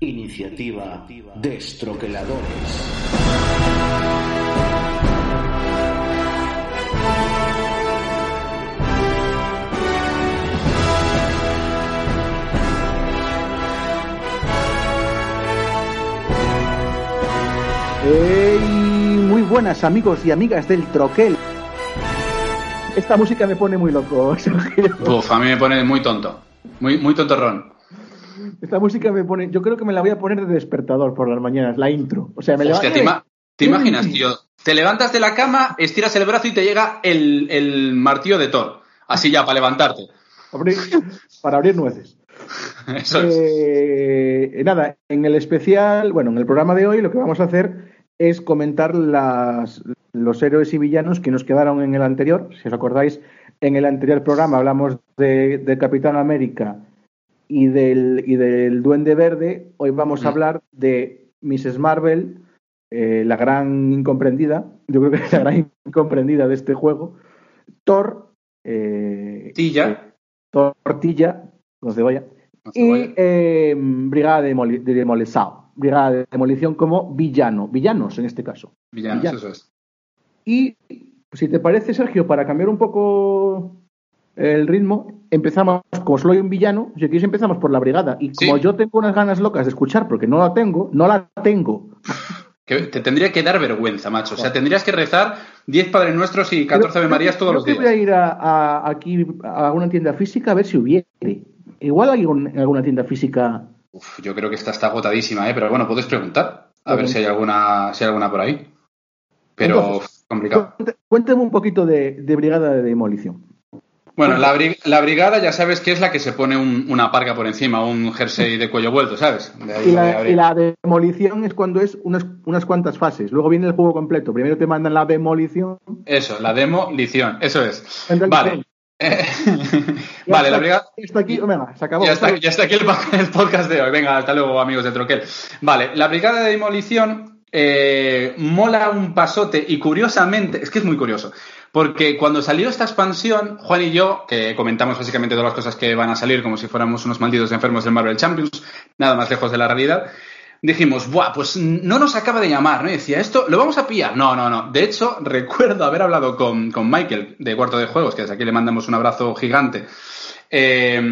Iniciativa Destroqueladores. Hey, muy buenas amigos y amigas del Troquel. Esta música me pone muy loco, Sergio. Uf, a mí me pone muy tonto. Muy, muy tontorrón. Esta música me pone. Yo creo que me la voy a poner de despertador por las mañanas, la intro. O sea, me Hostia, ¿te, ima- te imaginas, tío? Te levantas de la cama, estiras el brazo y te llega el, el martillo de Thor. Así ya, para levantarte. Abrir- para abrir nueces. Eso es. Eh, nada, en el especial, bueno, en el programa de hoy lo que vamos a hacer es comentar las, los héroes y villanos que nos quedaron en el anterior. Si os acordáis, en el anterior programa hablamos de, de Capitán América y del, y del Duende Verde. Hoy vamos a Mm. hablar de Mrs. Marvel, eh, la gran incomprendida. Yo creo que es la gran incomprendida de este juego. Thor. eh, Tilla. Tortilla, con cebolla. Con Y eh, Brigada de. Brigada de Demolición como villano. Villanos en este caso. Villanos, villanos. eso es. Y si te parece, Sergio, para cambiar un poco el ritmo, empezamos, como solo hay un villano, si quieres empezamos por la brigada. Y como Sí. yo tengo unas ganas locas de escuchar, porque no la tengo, no la tengo. Que te tendría que dar vergüenza, macho. O sea, tendrías que rezar 10 Padres Nuestros y 14 Ave Marías todos los que voy a días. ir a, a- aquí a alguna tienda física a ver si hubiere. Igual hay un- alguna tienda física Uf, yo creo que esta está agotadísima, ¿eh? Pero bueno, puedes preguntar. A ver si hay alguna, si hay alguna por ahí. Pero Entonces, complicado. Cuént- Cuéntame un poquito de, de Brigada de Demolición. Bueno, la, bri- la brigada ya sabes que es la que se pone un- una parca por encima, un jersey de cuello vuelto, ¿sabes? De ahí Y de la, abrir. y la demolición es cuando es unas, unas cuantas fases. Luego viene el juego completo. Primero te mandan la demolición. Eso, la demolición, eso es. Vale. vale, la brigada. Está aquí, venga, se acabó. Ya está, ya está aquí el podcast de hoy. Venga, hasta luego, amigos de Troquel. Vale, la brigada de demolición eh, mola un pasote y curiosamente, es que es muy curioso, porque cuando salió esta expansión, Juan y yo, que comentamos básicamente todas las cosas que van a salir como si fuéramos unos malditos enfermos del Marvel Champions, nada más lejos de la realidad, dijimos, Buah, pues no nos acaba de llamar, ¿no? Y decía, esto lo vamos a pillar. No, no, no. De hecho, recuerdo haber hablado con, con Michael de Cuarto de Juegos, que desde aquí le mandamos un abrazo gigante, eh,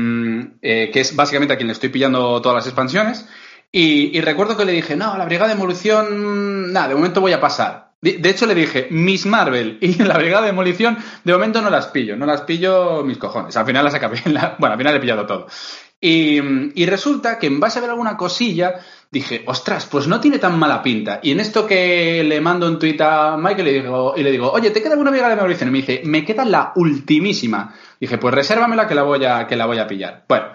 eh, que es básicamente a quien le estoy pillando todas las expansiones. Y, y recuerdo que le dije, no, la Brigada de Demolición, nada, de momento voy a pasar. De, hecho, le dije, Miss Marvel y la Brigada de Demolición, de momento no las pillo, no las pillo mis cojones. Al final las acabé, la- bueno, al final he pillado todo. Y, y resulta que en base a ver alguna cosilla, dije, ostras, pues no tiene tan mala pinta. Y en esto que le mando un tuit a Michael y le digo, y le digo oye, ¿te queda alguna brigada de demolición? Y me dice, me queda la ultimísima. Dije, pues resérvamela que la voy a, que la voy a pillar. Bueno,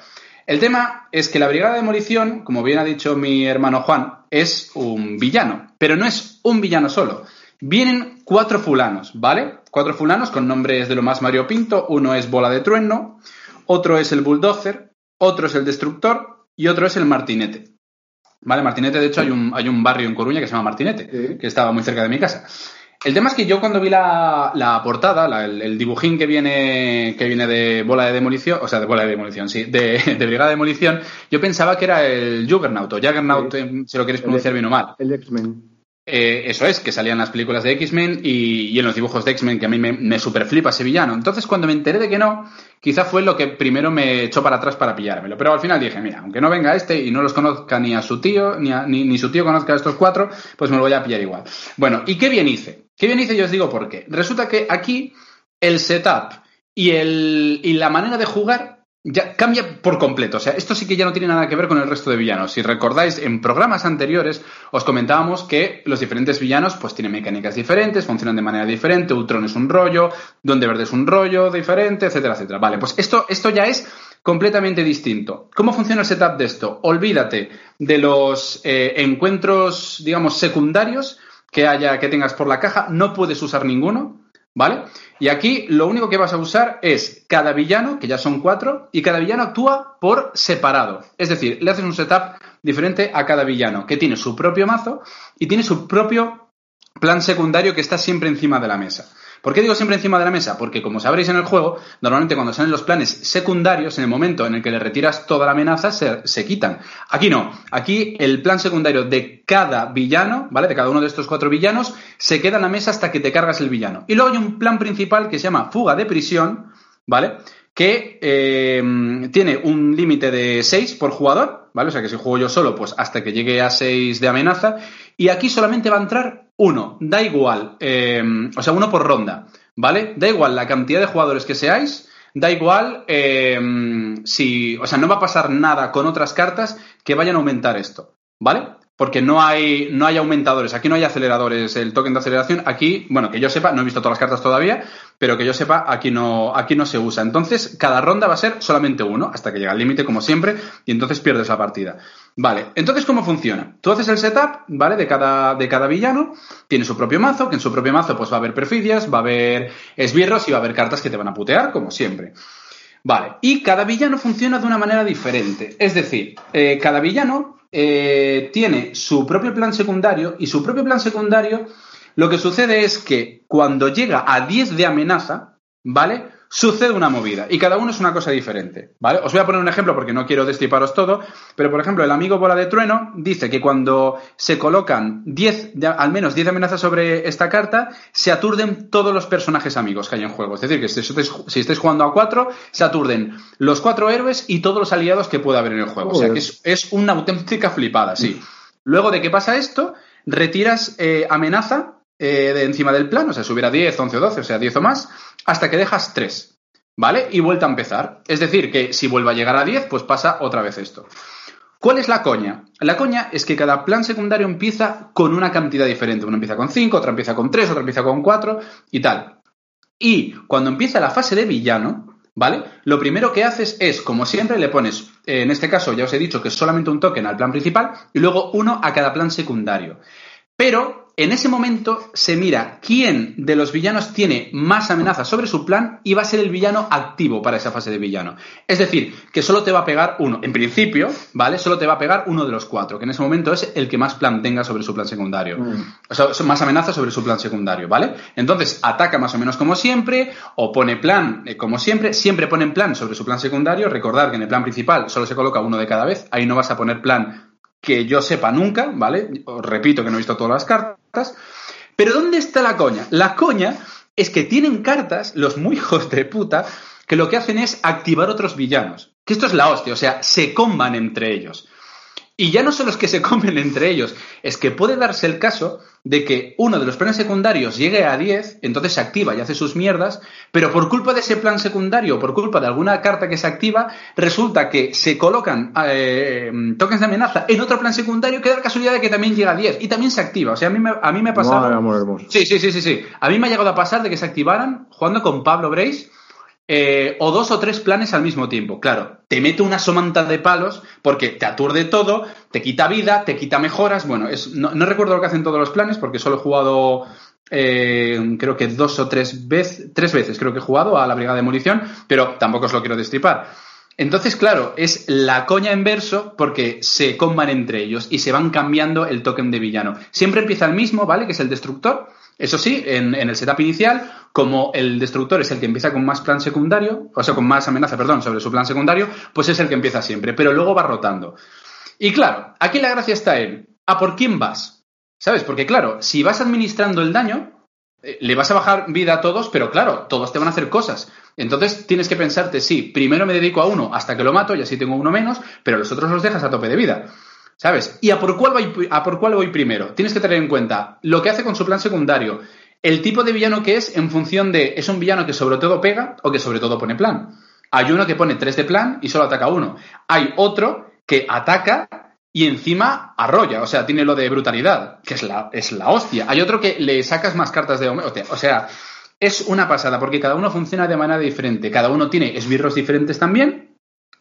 el tema es que la brigada de demolición, como bien ha dicho mi hermano Juan, es un villano. Pero no es un villano solo. Vienen cuatro fulanos, ¿vale? Cuatro fulanos con nombres de lo más Mario Pinto. Uno es Bola de Trueno, otro es el Bulldozer, otro es el Destructor y otro es el Martinete. Vale, Martinete, de hecho, hay un, hay un barrio en Coruña que se llama Martinete, que estaba muy cerca de mi casa. El tema es que yo cuando vi la, la portada, la- el, el dibujín que viene, que viene de bola de demolición, o sea, de bola de demolición, sí, de, de brigada de demolición, yo pensaba que era el Juggernaut, o Juggernaut, Sí. si lo quieres pronunciar bien o mal. El X-Men. Eh, eso es, que salían las películas de X-Men y, y en los dibujos de X-Men, que a mí me, superflipa ese villano. Entonces, cuando me enteré de que no, quizá fue lo que primero me echó para atrás para pillármelo. Pero al final dije, mira, aunque no venga este y no los conozca ni a su tío, ni, a- ni, ni su tío conozca a estos cuatro, pues me lo voy a pillar igual. Bueno, ¿y qué bien hice? ¿Qué bien hice? Yo os digo por qué. Resulta que aquí el setup y, el, y la manera de jugar ya cambia por completo. O sea, esto sí que ya no tiene nada que ver con el resto de villanos. Si recordáis, en programas anteriores os comentábamos que los diferentes villanos pues tienen mecánicas diferentes, funcionan de manera diferente, Ultron es un rollo, Donde Verde es un rollo diferente, etcétera, etcétera. Vale, pues esto, esto ya es completamente distinto. ¿Cómo funciona el setup de esto? Olvídate de los eh, encuentros, digamos, secundarios que haya, que tengas por la caja, no puedes usar ninguno. ¿Vale? Y aquí lo único que vas a usar es cada villano, que ya son cuatro, y cada villano actúa por separado. Es decir, le haces un setup diferente a cada villano, que tiene su propio mazo y tiene su propio plan secundario que está siempre encima de la mesa. ¿Por qué digo siempre encima de la mesa? Porque como sabréis en el juego, normalmente cuando salen los planes secundarios, en el momento en el que le retiras toda la amenaza, se, se quitan. Aquí no. Aquí el plan secundario de cada villano, ¿vale? De cada uno de estos cuatro villanos, se queda en la mesa hasta que te cargas el villano. Y luego hay un plan principal que se llama fuga de prisión, ¿vale? Que eh, tiene un límite de 6 por jugador, ¿vale? O sea que si juego yo solo, pues hasta que llegue a 6 de amenaza. Y aquí solamente va a entrar uno, da igual, eh, o sea, uno por ronda, ¿vale? Da igual la cantidad de jugadores que seáis, da igual eh, si, o sea, no va a pasar nada con otras cartas que vayan a aumentar esto, ¿vale? Porque no hay, no hay aumentadores, aquí no hay aceleradores, el token de aceleración, aquí, bueno, que yo sepa, no he visto todas las cartas todavía, pero que yo sepa, aquí no, aquí no se usa. Entonces, cada ronda va a ser solamente uno, hasta que llega al límite, como siempre, y entonces pierdes la partida. Vale, entonces, ¿cómo funciona? Tú haces el setup, ¿vale? De cada, de cada villano, tiene su propio mazo, que en su propio mazo pues va a haber perfidias, va a haber esbirros y va a haber cartas que te van a putear, como siempre. Vale, y cada villano funciona de una manera diferente. Es decir, eh, cada villano eh, tiene su propio plan secundario y su propio plan secundario lo que sucede es que cuando llega a 10 de amenaza, ¿vale? Sucede una movida y cada uno es una cosa diferente, ¿vale? Os voy a poner un ejemplo porque no quiero destriparos todo, pero por ejemplo, el amigo Bola de Trueno dice que cuando se colocan 10, al menos 10 amenazas sobre esta carta, se aturden todos los personajes amigos que hay en juego. Es decir, que si estáis, si estáis jugando a 4, se aturden los cuatro héroes y todos los aliados que pueda haber en el juego. O sea que es, es una auténtica flipada, sí. Luego de que pasa esto, retiras eh, amenaza eh, de encima del plan, o sea, si hubiera 10, 11 o 12, o sea, 10 o más, hasta que dejas 3, ¿vale? Y vuelta a empezar. Es decir, que si vuelve a llegar a 10, pues pasa otra vez esto. ¿Cuál es la coña? La coña es que cada plan secundario empieza con una cantidad diferente. Uno empieza con 5, otro empieza con 3, otro empieza con 4 y tal. Y cuando empieza la fase de villano, ¿vale? Lo primero que haces es, como siempre, le pones, eh, en este caso ya os he dicho que es solamente un token al plan principal y luego uno a cada plan secundario. Pero en ese momento se mira quién de los villanos tiene más amenazas sobre su plan y va a ser el villano activo para esa fase de villano. Es decir, que solo te va a pegar uno. En principio, ¿vale? Solo te va a pegar uno de los cuatro, que en ese momento es el que más plan tenga sobre su plan secundario. Mm. O sea, más amenazas sobre su plan secundario, ¿vale? Entonces, ataca más o menos como siempre, o pone plan eh, como siempre. Siempre pone plan sobre su plan secundario. Recordar que en el plan principal solo se coloca uno de cada vez. Ahí no vas a poner plan que yo sepa nunca, ¿vale? Os repito que no he visto todas las cartas. Pero ¿dónde está la coña? La coña es que tienen cartas, los muy hijos de puta, que lo que hacen es activar otros villanos. Que esto es la hostia, o sea, se comban entre ellos. Y ya no son los que se comen entre ellos, es que puede darse el caso de que uno de los planes secundarios llegue a 10, entonces se activa y hace sus mierdas, pero por culpa de ese plan secundario, por culpa de alguna carta que se activa, resulta que se colocan eh, tokens de amenaza en otro plan secundario que da la casualidad de que también llega a 10 y también se activa. O sea, a mí me, a mí me ha pasado... sí, sí, sí, sí, sí. A mí me ha llegado a pasar de que se activaran jugando con Pablo Brace eh, o dos o tres planes al mismo tiempo. Claro, te mete una somanta de palos porque te aturde todo, te quita vida, te quita mejoras. Bueno, es, no, recuerdo lo que hacen todos los planes porque solo he jugado eh, creo que dos o tres veces, tres veces creo que he jugado a la Brigada de Munición, pero tampoco os lo quiero destripar. Entonces, claro, es la coña en verso porque se comban entre ellos y se van cambiando el token de villano. Siempre empieza el mismo, ¿vale? Que es el destructor, eso sí, en, el setup inicial, como el destructor es el que empieza con más plan secundario, o sea, con más amenaza, perdón, sobre su plan secundario, pues es el que empieza siempre, pero luego va rotando. Y claro, aquí la gracia está en, ¿a por quién vas? ¿Sabes? Porque claro, si vas administrando el daño, eh, le vas a bajar vida a todos, pero claro, todos te van a hacer cosas. Entonces tienes que pensarte, sí, primero me dedico a uno hasta que lo mato y así tengo uno menos, pero los otros los dejas a tope de vida. ¿Sabes? ¿Y a por, cuál voy, a por cuál voy primero? Tienes que tener en cuenta lo que hace con su plan secundario, el tipo de villano que es en función de, ¿es un villano que sobre todo pega o que sobre todo pone plan? Hay uno que pone tres de plan y solo ataca uno. Hay otro que ataca y encima arrolla, o sea, tiene lo de brutalidad, que es la, es la hostia. Hay otro que le sacas más cartas de O sea, es una pasada, porque cada uno funciona de manera diferente. Cada uno tiene esbirros diferentes también,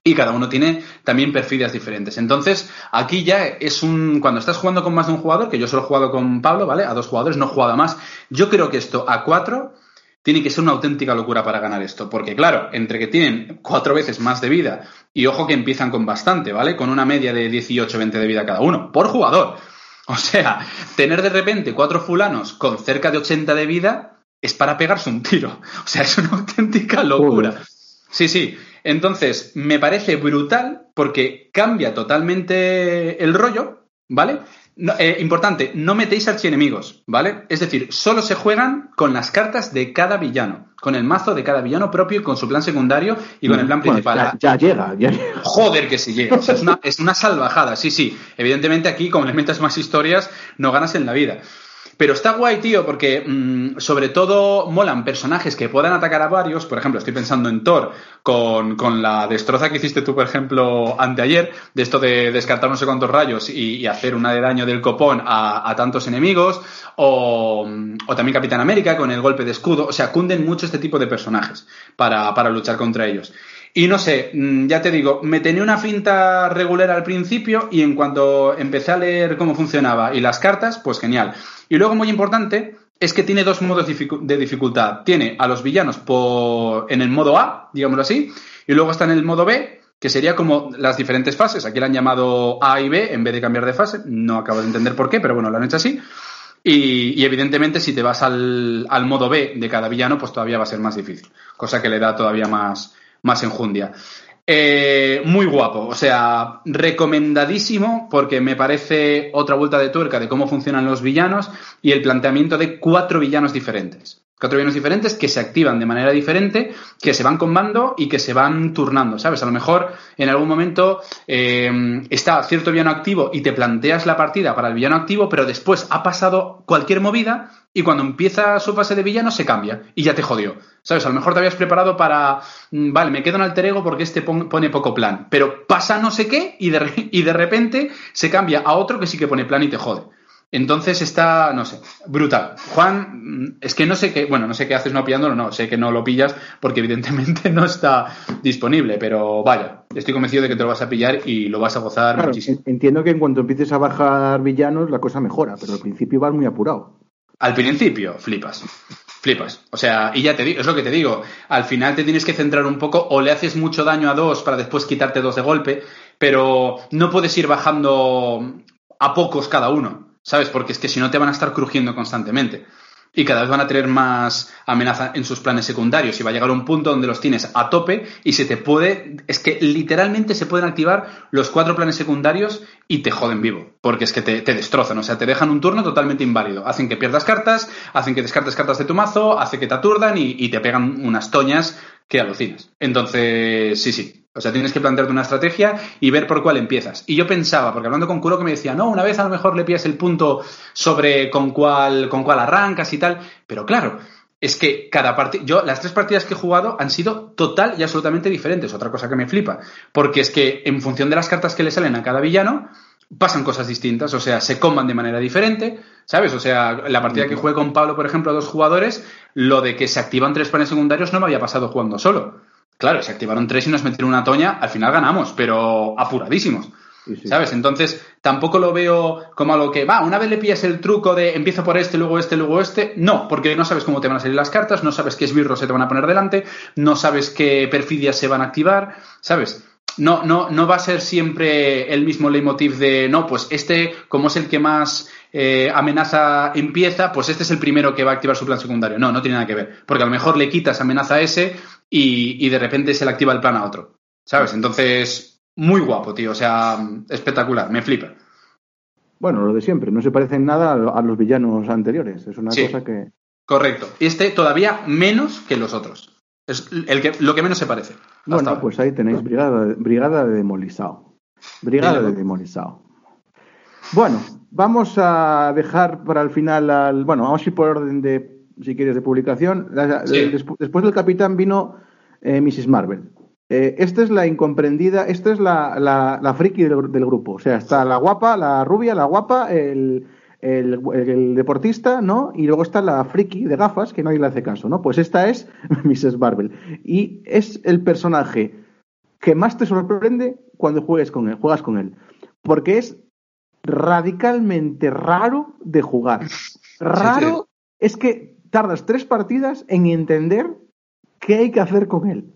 y cada uno tiene también perfidias diferentes. Entonces, aquí ya es un. Cuando estás jugando con más de un jugador, que yo solo he jugado con Pablo, ¿vale? A dos jugadores, no he jugado a más. Yo creo que esto a cuatro tiene que ser una auténtica locura para ganar esto. Porque, claro, entre que tienen cuatro veces más de vida, y ojo que empiezan con bastante, ¿vale? Con una media de 18-20 de vida cada uno, por jugador. O sea, tener de repente cuatro fulanos con cerca de 80 de vida es para pegarse un tiro. O sea, es una auténtica locura. Sí, sí. Entonces, me parece brutal porque cambia totalmente el rollo, ¿vale? Eh, importante, no metéis archienemigos, ¿vale? Es decir, solo se juegan con las cartas de cada villano, con el mazo de cada villano propio, con su plan secundario y con el plan principal. Ya, llega, ya llega. Joder que sí llega. es, una, es una salvajada, sí, sí. Evidentemente aquí, como le metas más historias, no ganas en la vida. Pero está guay, tío, porque mm, sobre todo molan personajes que puedan atacar a varios. Por ejemplo, estoy pensando en Thor con, la destroza que hiciste tú, por ejemplo, anteayer, de esto de descartar no sé cuántos rayos y, hacer una de daño del copón a, tantos enemigos. O, o, también Capitán América con el golpe de escudo. O sea, cunden mucho este tipo de personajes para, para luchar contra ellos. Y no sé, mm, ya te digo, me tenía una finta regular al principio y en cuanto empecé a leer cómo funcionaba y las cartas, pues genial. Y luego, muy importante, es que tiene dos modos de dificultad. Tiene a los villanos en el modo A, digámoslo así, y luego está en el modo B, que sería como las diferentes fases. Aquí lo han llamado A y B en vez de cambiar de fase. No acabo de entender por qué, pero bueno, lo han hecho así. Y, evidentemente, si te vas al, modo B de cada villano, pues todavía va a ser más difícil. Cosa que le da todavía más, más enjundia. Eh, muy guapo, o sea, recomendadísimo porque me parece otra vuelta de tuerca de cómo funcionan los villanos y el planteamiento de cuatro villanos diferentes. Cuatro villanos diferentes que se activan de manera diferente, que se van combando y que se van turnando, ¿sabes? A lo mejor en algún momento eh, está cierto villano activo y te planteas la partida para el villano activo, pero después ha pasado cualquier movida y cuando empieza su fase de villano se cambia y ya te jodió. ¿Sabes? A lo mejor te habías preparado para, mm, vale, me quedo en alter ego porque este pone poco plan, pero pasa no sé qué y de, y de repente se cambia a otro que sí que pone plan y te jode. Entonces está, no sé, brutal. Juan, es que no sé qué, bueno, no sé qué haces no pillándolo, no, sé que no lo pillas porque evidentemente no está disponible, pero vaya, estoy convencido de que te lo vas a pillar y lo vas a gozar muchísimo. Entiendo que en cuanto empieces a bajar villanos la cosa mejora, pero al principio vas muy apurado. Al principio, flipas. Flipas. O sea, y ya te digo, es lo que te digo. Al final te tienes que centrar un poco o le haces mucho daño a dos para después quitarte dos de golpe, pero no puedes ir bajando a pocos cada uno, ¿sabes? Porque es que si no te van a estar crujiendo constantemente. Y cada vez van a tener más amenaza en sus planes secundarios. Y va a llegar un punto donde los tienes a tope y se te puede, es que literalmente se pueden activar los cuatro planes secundarios y te joden vivo, porque es que te, destrozan, o sea, te dejan un turno totalmente inválido, hacen que pierdas cartas, hacen que descartes cartas de tu mazo, hace que te aturdan y, y te pegan unas toñas que alucinas. Entonces, sí, sí, o sea, tienes que plantearte una estrategia y ver por cuál empiezas. Y yo pensaba, porque hablando con Kuro que me decía, no, una vez a lo mejor le pillas el punto sobre con cuál, con cuál arrancas y tal. Pero claro, es que cada partida, yo las tres partidas que he jugado han sido total y absolutamente diferentes. Otra cosa que me flipa. Porque es que en función de las cartas que le salen a cada villano, pasan cosas distintas. O sea, se coman de manera diferente. ¿Sabes? O sea, la partida que jugué con Pablo, por ejemplo, a dos jugadores, lo de que se activan tres planes secundarios no me había pasado jugando solo. Claro, se activaron tres y nos metieron una toña, al final ganamos, pero apuradísimos. ¿Sabes? Entonces, tampoco lo veo como algo que, va, una vez le pillas el truco de empiezo por este, luego este, luego este. No, porque no sabes cómo te van a salir las cartas, no sabes qué esbirros se te van a poner delante, no sabes qué perfidias se van a activar, ¿sabes? No, no, no va a ser siempre el mismo leitmotiv de, no, pues este, como es el que más eh, amenaza empieza, pues este es el primero que va a activar su plan secundario. No, no tiene nada que ver. Porque a lo mejor le quitas amenaza a ese y, de repente se le activa el plan a otro. ¿Sabes? Entonces, muy guapo, tío. O sea, espectacular, me flipa. Bueno, lo de siempre, no se parece en nada a los villanos anteriores. Es una cosa que. Correcto. Este todavía menos que los otros. Es el que, lo que menos se parece. Bueno, pues ahí tenéis Brigada, brigada de Demolizado. Brigada de Demolizado. Bueno, vamos a dejar para el final al. Bueno, vamos a ir por orden de si quieres, de publicación. después del Capitán vino eh, Mrs. Marvel. Eh, esta es la incomprendida, esta es la, la, friki del, grupo. O sea, está la guapa, la rubia, la guapa, el, el, deportista, ¿no? Y luego está la friki de gafas, que nadie le hace caso, ¿no? Pues esta es Mrs. Marvel. Y es el personaje que más te sorprende cuando juegues con él, juegas con él. Porque es radicalmente raro de jugar. Raro es que tardas tres partidas en entender qué hay que hacer con él.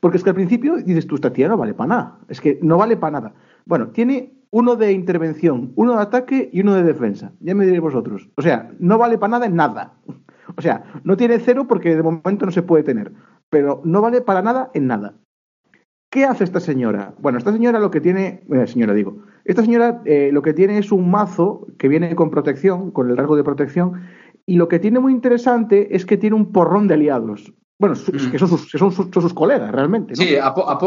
Porque es que al principio dices, tú, esta tía no vale para nada. Es que no vale para nada. Bueno, tiene uno de intervención, uno de ataque y uno de defensa. Ya me diréis vosotros. O sea, no vale para nada en nada. O sea, no tiene cero porque de momento no se puede tener, pero no vale para nada en nada. ¿Qué hace esta señora? Bueno, esta señora lo que tiene, bueno, señora digo, esta señora eh, lo que tiene es un mazo que viene con protección, con el rasgo de protección, y lo que tiene muy interesante es que tiene un porrón de aliados. Bueno, mm. que son sus, son sus, colegas realmente. Sí,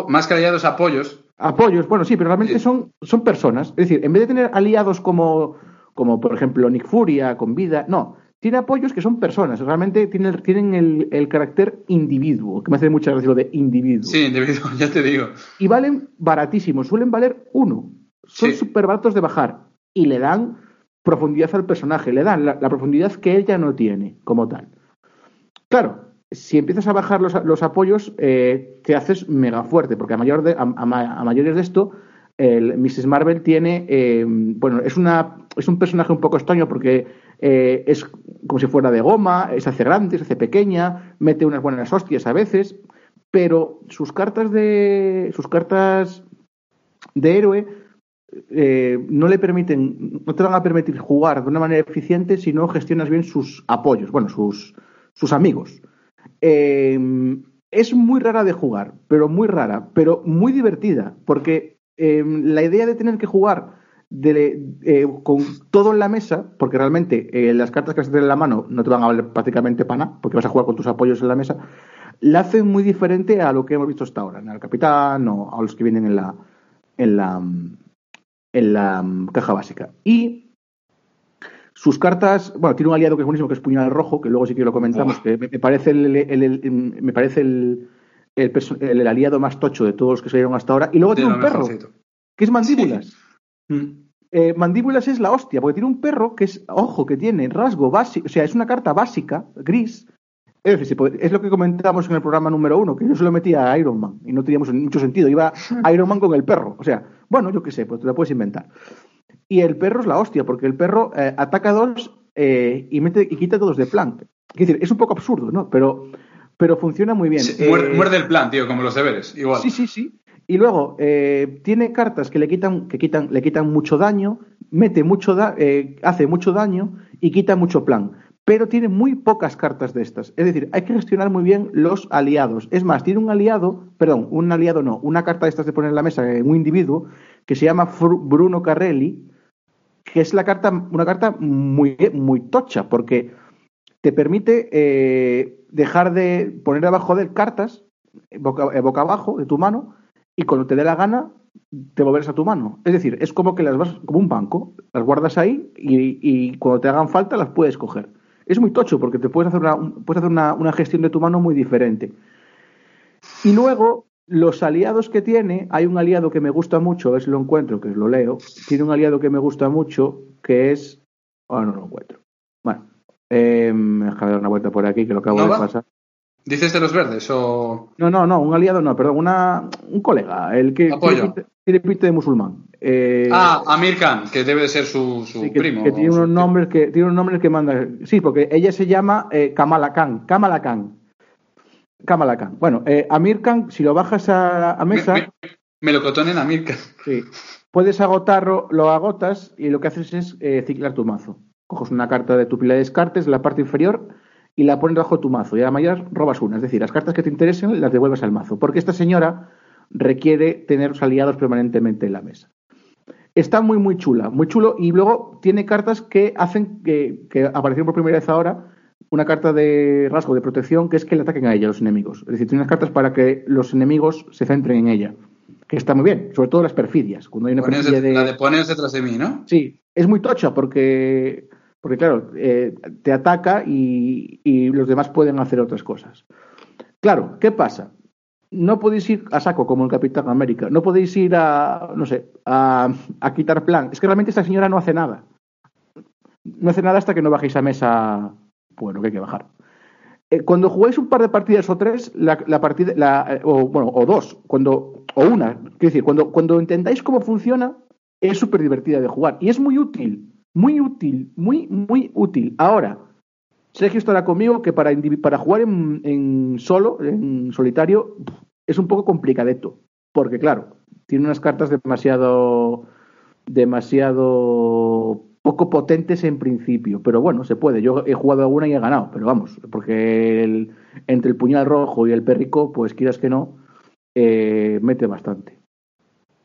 más que aliados, apoyos. Apoyos, bueno, sí, pero realmente son, son personas. Es decir, en vez de tener aliados como, como por ejemplo Nick Furia con vida, no, tiene apoyos que son personas, realmente tienen, tienen el, carácter individuo, que me hace mucha gracia lo de individuo. Sí, individuo, ya te digo. Y valen baratísimos, suelen valer uno. Son súper baratos de bajar y le dan profundidad al personaje, le dan la, profundidad que ella no tiene como tal. Claro, si empiezas a bajar los, apoyos, eh, te haces mega fuerte, porque a, mayor de, a, mayores de esto, el Mrs. Marvel tiene, eh, bueno, es, una, es un personaje un poco extraño porque eh, es como si fuera de goma, se hace grande, se hace pequeña, mete unas buenas hostias a veces, pero sus cartas de sus cartas de héroe eh, no le permiten, no te van a permitir jugar de una manera eficiente si no gestionas bien sus apoyos, bueno, sus, sus amigos. Eh, es muy rara de jugar, pero muy rara, pero muy divertida, porque la idea de tener que jugar eh, con todo en la mesa, porque realmente las cartas que vas a tener en la mano no te van a valer prácticamente para nada, porque vas a jugar con tus apoyos en la mesa, la hacen muy diferente a lo que hemos visto hasta ahora, en el capitán o a los que vienen en la, la mm, caja básica. Y sus cartas, bueno, tiene un aliado que es buenísimo, que es Puñal Rojo, que luego sí que lo comentamos, que me, parece el, me parece el, el, aliado más tocho de todos los que se dieron hasta ahora. Y luego tiene un perro, que es Mandíbulas. Mm. Eh, mandíbulas es la hostia, porque tiene un perro que es, ojo, que tiene rasgo básico, o sea, es una carta básica, gris. Es decir, es lo que comentábamos en el programa número uno, que yo se lo metía a Iron Man y no teníamos mucho sentido. Iba Iron Man con el perro. O sea, bueno, yo qué sé, pues te lo puedes inventar. Y el perro es la hostia, porque el perro eh, ataca a dos eh, y, mete, y quita todos de plan. Es decir, es un poco absurdo, ¿no? Pero, pero funciona muy bien. muerde, el plan, tío, como los deberes, igual. Sí, sí, sí. Y luego eh, tiene cartas que le quitan, que quitan, le quitan mucho daño, mete mucho eh, hace mucho daño y quita mucho plan. Pero tiene muy pocas cartas de estas. Es decir, hay que gestionar muy bien los aliados. Es más, tiene un aliado, perdón, un aliado no, una carta de estas de poner en la mesa en un individuo que se llama Bruno Carrelli, que es la carta, una carta muy, muy tocha, porque te permite eh, dejar de poner abajo de cartas, boca, boca abajo de tu mano, y cuando te dé la gana te volverás a tu mano. Es decir, es como que las vas como un banco, las guardas ahí y, cuando te hagan falta las puedes coger. Es muy tocho porque te puedes hacer, una, puedes hacer una, gestión de tu mano muy diferente. Y luego, los aliados que tiene, hay un aliado que me gusta mucho, si lo encuentro, que lo leo. Tiene un aliado que me gusta mucho, que es. Ahora no lo encuentro. Bueno, eh, déjame dar una vuelta por aquí, que lo acabo de pasar. ¿Dices de los verdes o...? No, no, no, un aliado no, perdón, una, un colega, el que tiene pinta, de musulmán. Eh, ah, Amir Khan, que debe de ser su, primo. Que, tiene unos nombres que tiene unos nombres que manda... Sí, porque ella se llama eh, Kamala Khan, Kamala Khan. Kamala Khan. Bueno, eh, Amir Khan, si lo bajas a, mesa... Me, lo cotonen Amir Khan. Sí. Puedes agotarlo, lo agotas y lo que haces es eh, ciclar tu mazo. Coges una carta de tu pila de descartes, la parte inferior y la pones bajo tu mazo. Y a la mayor robas una. Es decir, las cartas que te interesen las devuelves al mazo. Porque esta señora requiere tener aliados permanentemente en la mesa. Está muy, muy chula, muy chulo. Y luego tiene cartas que hacen que, que aparecieron por primera vez ahora. Una carta de rasgo de protección que es que le ataquen a ella los enemigos. Es decir, tiene unas cartas para que los enemigos se centren en ella. Que está muy bien, sobre todo las perfidias. Cuando hay una de... La de pones detrás de mí, ¿no? Sí, es muy tocha porque porque claro, eh, te ataca y, los demás pueden hacer otras cosas. Claro, ¿qué pasa? No podéis ir a saco como el Capitán América, no podéis ir a, no sé, a, quitar plan. Es que realmente esta señora no hace nada. No hace nada hasta que no bajéis a mesa, bueno, que hay que bajar. Eh, cuando jugáis un par de partidas o tres, la, partida, eh, o, bueno, o dos, cuando, o una, quiero decir, cuando, cuando entendáis cómo funciona, es súper divertida de jugar y es muy útil muy útil, muy, muy útil. Ahora, Sergio estará conmigo que para, para jugar en, solo, en solitario, es un poco complicadeto. Porque, claro, tiene unas cartas demasiado demasiado poco potentes en principio, pero bueno, se puede. Yo he jugado alguna y he ganado, pero vamos, porque el- entre el puñal rojo y el perrico, pues quieras que no, eh, mete bastante.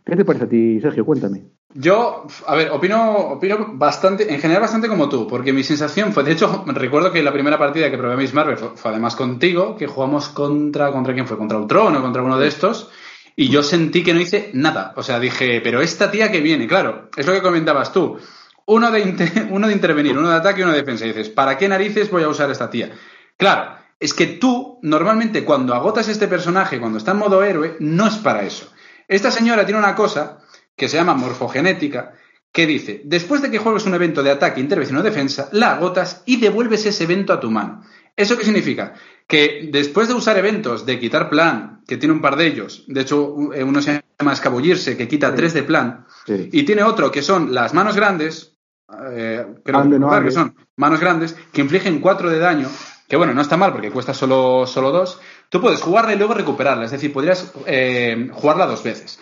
¿Qué te parece a ti, Sergio? Cuéntame. Yo, a ver, opino, opino bastante, en general bastante como tú, porque mi sensación fue, de hecho, recuerdo que la primera partida que probé Miss Marvel fue, además contigo, que jugamos contra, ¿contra quién fue? Contra Ultron o contra uno de estos, y yo sentí que no hice nada. O sea, dije, pero esta tía que viene, claro, es lo que comentabas tú. Uno de, inte- uno de intervenir, uno de ataque y uno de defensa. Y dices, ¿para qué narices voy a usar esta tía? Claro, es que tú, normalmente, cuando agotas este personaje, cuando está en modo héroe, no es para eso. Esta señora tiene una cosa que se llama morfogenética, que dice, después de que juegues un evento de ataque, intervención o defensa, la agotas y devuelves ese evento a tu mano. ¿Eso qué significa? Que después de usar eventos de quitar plan, que tiene un par de ellos, de hecho eh, uno se llama escabullirse, que quita Sí. tres de plan, Sí. y tiene otro que son las manos grandes, eh, creo Ande, no recordar que ande. son manos grandes, que infligen 4 de daño, que bueno, no está mal porque cuesta solo, solo 2. Tú puedes jugarla y luego recuperarla, es decir, podrías eh, jugarla dos veces.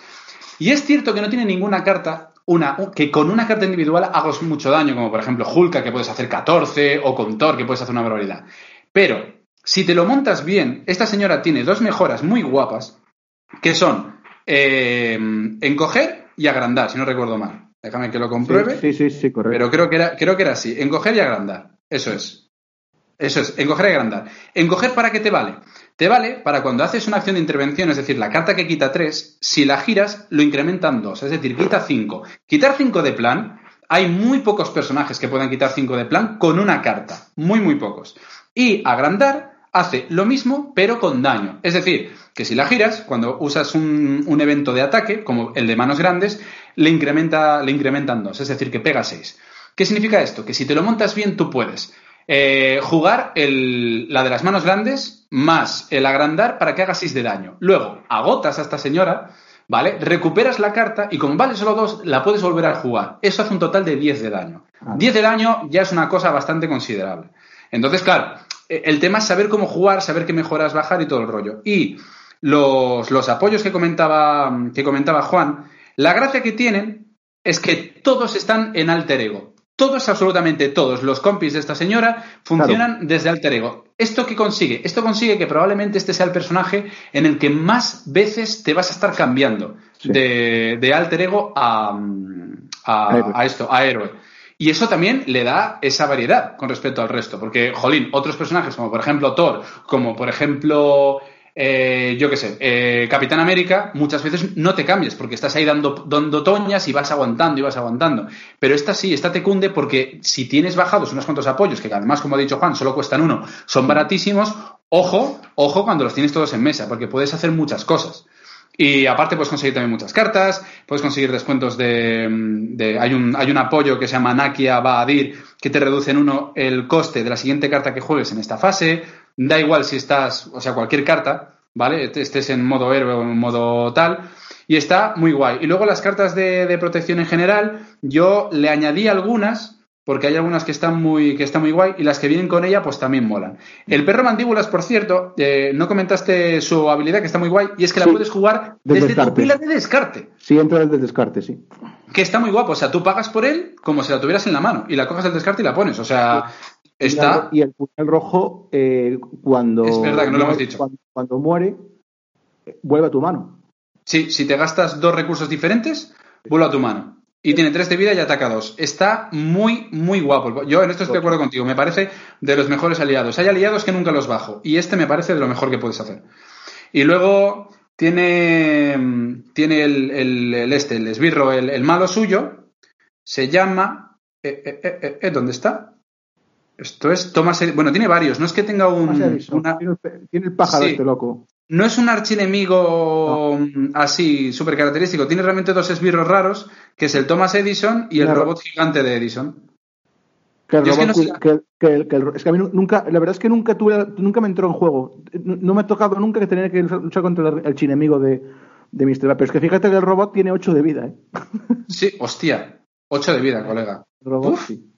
Y es cierto que no tiene ninguna carta, una, que con una carta individual hagas mucho daño, como por ejemplo Hulka, que puedes hacer 14, o con Thor, que puedes hacer una barbaridad. Pero, si te lo montas bien, esta señora tiene dos mejoras muy guapas, que son eh, encoger y agrandar, si no recuerdo mal. Déjame que lo compruebe. Sí, sí, sí, sí, correcto. Pero creo que era, creo que era así. Encoger y agrandar. Eso es. Eso es. Encoger y agrandar. Encoger para qué te vale. Te vale para cuando haces una acción de intervención, es decir, la carta que quita 3, si la giras, lo incrementan 2, es decir, quita 5. Quitar 5 de plan, hay muy pocos personajes que puedan quitar 5 de plan con una carta. Muy, muy pocos. Y agrandar hace lo mismo, pero con daño. Es decir, que si la giras, cuando usas un, un evento de ataque, como el de manos grandes, le, incrementa, le incrementan 2, es decir, que pega 6. ¿Qué significa esto? Que si te lo montas bien, tú puedes eh, jugar el- la de las manos grandes más el agrandar para que haga 6 de daño. Luego, agotas a esta señora, ¿vale? Recuperas la carta y como vale solo 2, la puedes volver a jugar. Eso hace un total de 10 de daño. Ah. 10 de daño ya es una cosa bastante considerable. Entonces, claro, eh, el tema es saber cómo jugar, saber qué mejoras bajar y todo el rollo. Y los, los apoyos que comentaba, que comentaba Juan, la gracia que tienen es que todos están en alter ego. Todos, absolutamente todos, los compis de esta señora funcionan desde alter ego. ¿Esto qué consigue? Esto consigue que probablemente este sea el personaje en el que más veces te vas a estar cambiando Sí. de, de alter ego a, a- Héroe. a esto, a héroe. Y eso también le da esa variedad con respecto al resto. Porque, jolín, otros personajes, como por ejemplo Thor, como por ejemplo, eh, yo qué sé, eh, Capitán América, muchas veces no te cambies porque estás ahí dando, dando toñas y vas aguantando y vas aguantando. Pero esta sí, esta te cunde porque si tienes bajados unos cuantos apoyos, que además, como ha dicho Juan, solo cuestan uno, son baratísimos, ojo, ojo cuando los tienes todos en mesa, porque puedes hacer muchas cosas. Y aparte puedes conseguir también muchas cartas, puedes conseguir descuentos de... de- hay, un, hay un apoyo que se llama Nakia Baadir que te reduce en uno el coste de la siguiente carta que juegues en esta fase. Da igual si estás, o sea, cualquier carta, ¿vale? Estés en modo héroe o en modo tal. Y está muy guay. Y luego las cartas de, de protección en general, yo le añadí algunas, porque hay algunas que están muy, que están muy guay, y las que vienen con ella, pues también molan. El perro mandíbulas, por cierto, eh, no comentaste su habilidad, que está muy guay, y es que la Sí, puedes jugar de desde tu pila de descarte. Sí, entra desde el descarte, sí. Que está muy guapo. O sea, tú pagas por él como si la tuvieras en la mano, y la coges del descarte y la pones. O sea, está. Y el puñal rojo, eh, cuando. Es verdad que no lo hemos muere- dicho. Cuando, cuando muere, eh, vuelve a tu mano. Sí, si te gastas dos recursos diferentes, vuelve a tu mano. Y tiene tres de vida y ataca dos. Está muy, muy guapo. Yo en esto estoy de acuerdo contigo. Me parece de los mejores aliados. Hay aliados que nunca los bajo. Y este me parece de lo mejor que puedes hacer. Y luego tiene, tiene el, el- el este, el esbirro, el, el malo suyo. Se llama. eh, eh, ¿Dónde está? Esto es Thomas. Ed- Bueno, tiene varios. No es que tenga un. Edison. una- Tiene, el, tiene el pájaro Sí. este loco. no es un archienemigo mm, así súper característico. Tiene realmente dos esbirros raros, que es el Thomas Edison y el Claro. robot gigante de Edison. Que el es que robot no sé- cu- que- que el- que el- es que a mí nu- nunca, la verdad es que nunca tuve, nunca me entró en juego. No, no me ha tocado nunca que tener que luchar contra el, chinemigo de, de Mr. Pero es que fíjate que el robot tiene 8 de vida, ¿eh? Sí, hostia. 8 de vida, colega. El robot, Uf. sí.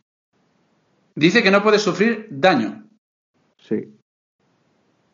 Dice que no puede sufrir daño. Sí.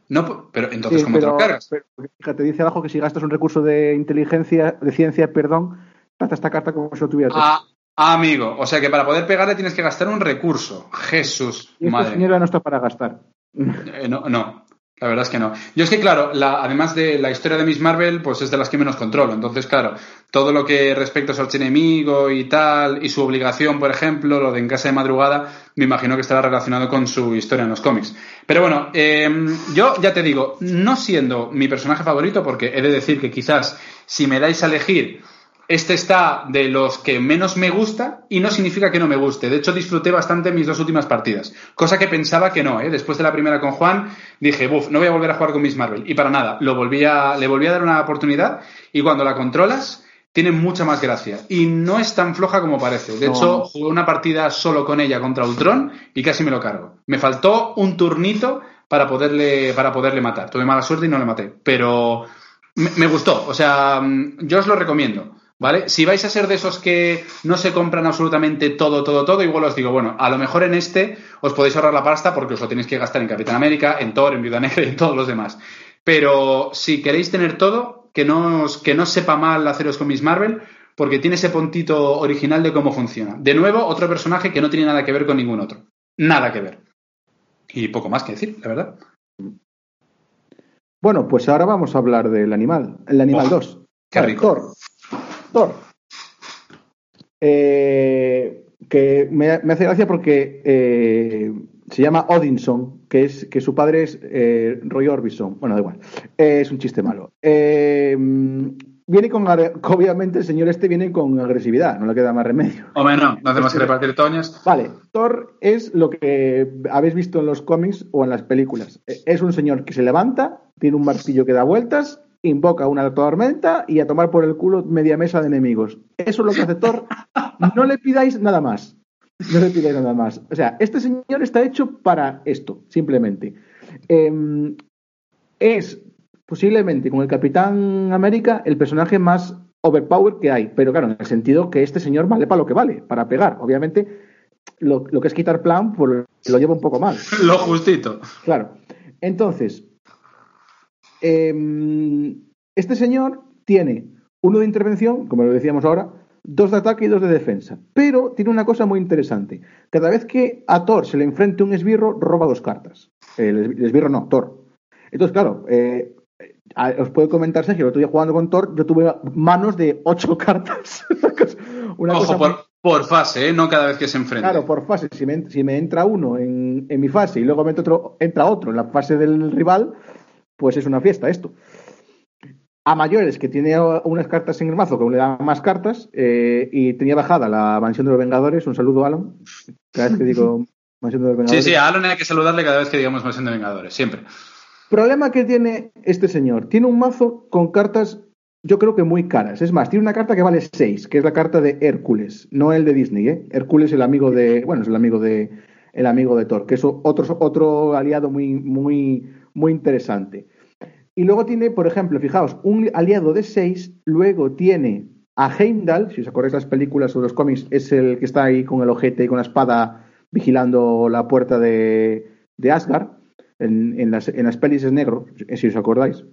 No, pero entonces, Sí, ¿cómo te lo cargas? pero, fíjate, dice abajo que si gastas un recurso de inteligencia, de ciencia, perdón, trata esta carta como si lo tuvieras. Ah, Amigo, o sea que para poder pegarle tienes que gastar un recurso. Jesús, Y madre. señora no está para gastar. Eh, no, no, la verdad es que no. Yo es que, claro, la- además de la historia de Miss Marvel, pues es de las que menos controlo. Entonces, claro, todo lo que respecta a su archienemigo y tal, y su obligación, por ejemplo, lo de En Casa de Madrugada, me imagino que estará relacionado con su historia en los cómics. Pero bueno, eh, yo ya te digo, no siendo mi personaje favorito, porque he de decir que quizás si me dais a elegir este está de los que menos me gusta y no significa que no me guste. De hecho, disfruté bastante mis dos últimas partidas. Cosa que pensaba que no, ¿eh? Después de la primera con Juan, dije, buf, no voy a volver a jugar con Miss Marvel. Y para nada, lo volví a, le volví a dar una oportunidad y cuando la controlas, tiene mucha más gracia. Y no es tan floja como parece. De No. hecho, jugué una partida solo con ella contra Ultron y casi me lo cargo. Me faltó un turnito para poderle, para poderle matar. Tuve mala suerte y no le maté. Pero me, me gustó. O sea, mm, yo os lo recomiendo. ¿Vale? Si vais a ser de esos que no se compran absolutamente todo, todo, todo, igual os digo, bueno, a lo mejor en este os podéis ahorrar la pasta porque os lo tenéis que gastar en Capitán América, en Thor, en Viuda Negra y en todos los demás. Pero si queréis tener todo, que no, os, que no sepa mal haceros con Miss Marvel, porque tiene ese puntito original de cómo funciona. De nuevo, otro personaje que no tiene nada que ver con ningún otro. Nada que ver. Y poco más que decir, la verdad. Bueno, pues ahora vamos a hablar del animal. El animal Oh, 2. qué rico. Thor. Thor. Eh, que me, me hace gracia porque eh, se llama Odinson, que es que su padre es eh, Roy Orbison. Bueno, da igual. Es un chiste malo. Viene con obviamente el señor este viene con agresividad, no le queda más remedio. Hombre, no, no hacemos que repartir toñas. Vale, Thor es lo que habéis visto en los cómics o en las películas. Es un señor que se levanta, tiene un martillo que da vueltas, invoca una tormenta y a tomar por el culo media mesa de enemigos. Eso es lo que hace Thor. No le pidáis nada más. No le pidáis nada más. O sea, este señor está hecho para esto, simplemente. Em, es posiblemente con el Capitán América el personaje más overpowered que hay, pero claro, en el sentido que este señor vale para lo que vale, para pegar. Obviamente, lo, lo que es quitar plan, pues lo lleva un poco mal. Lo justito. Claro. Entonces, em, este señor tiene uno de intervención, como lo decíamos ahora, dos de ataque y dos de defensa. Pero tiene una cosa muy interesante. Cada vez que a Thor se le enfrente un esbirro, roba dos cartas. El, es- el esbirro no, Thor. Entonces, claro, eh, os puedo comentar, Sergio, el otro día jugando con Thor, yo tuve manos de ocho cartas. Una cosa Ojo, muy- por, por fase, ¿eh? No cada vez que se enfrenta. Claro, por fase. Si me, si me entra uno en, en mi fase y luego me entra otro, entra otro en la fase del rival, pues es una fiesta esto. A mayores, que tiene unas cartas en el mazo que aún le dan más cartas, eh, y tenía bajada la Mansión de los Vengadores. Un saludo, Alan. Cada vez que digo Mansión de los Sí, Vengadores. sí, a Alan hay que saludarle cada vez que digamos Mansión de Vengadores, siempre. Problema que tiene este señor. Tiene un mazo con cartas, yo creo que muy caras. Es más, tiene una carta que vale 6, que es la carta de Hércules, no el de Disney, ¿eh? Hércules, el amigo de. Bueno, es el amigo de. El amigo de Thor, que es otro, otro aliado muy, muy, muy interesante. Y luego tiene, por ejemplo, fijaos, un aliado de 6, luego tiene a Heimdall, si os acordáis las películas o los cómics, es el que está ahí con el ojete y con la espada vigilando la puerta de, de Asgard en, en las, en las pelis es negro, si os acordáis,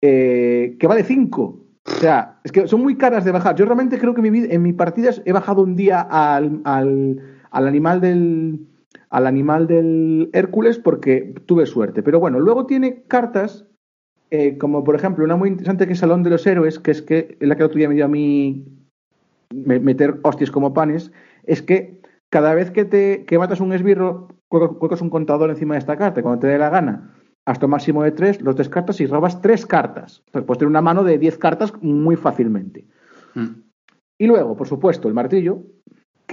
eh, que vale 5. O sea, es que son muy caras de bajar. Yo realmente creo que mi, vida- en mi partidas he bajado un día al, al, al animal del al animal del Hércules porque tuve suerte. Pero bueno, luego tiene cartas eh, como por ejemplo una muy interesante que es Salón de los Héroes, que es que es la que el otro día me dio a mí me- meter hostias como panes, es que cada vez que te que matas un esbirro, cuelgas cuelgas un contador encima de esta carta, cuando te dé la gana, hasta un máximo de tres, los tres cartas y robas tres cartas. Entonces puedes tener una mano de 10 cartas muy fácilmente. Mm. Y luego, por supuesto, el martillo,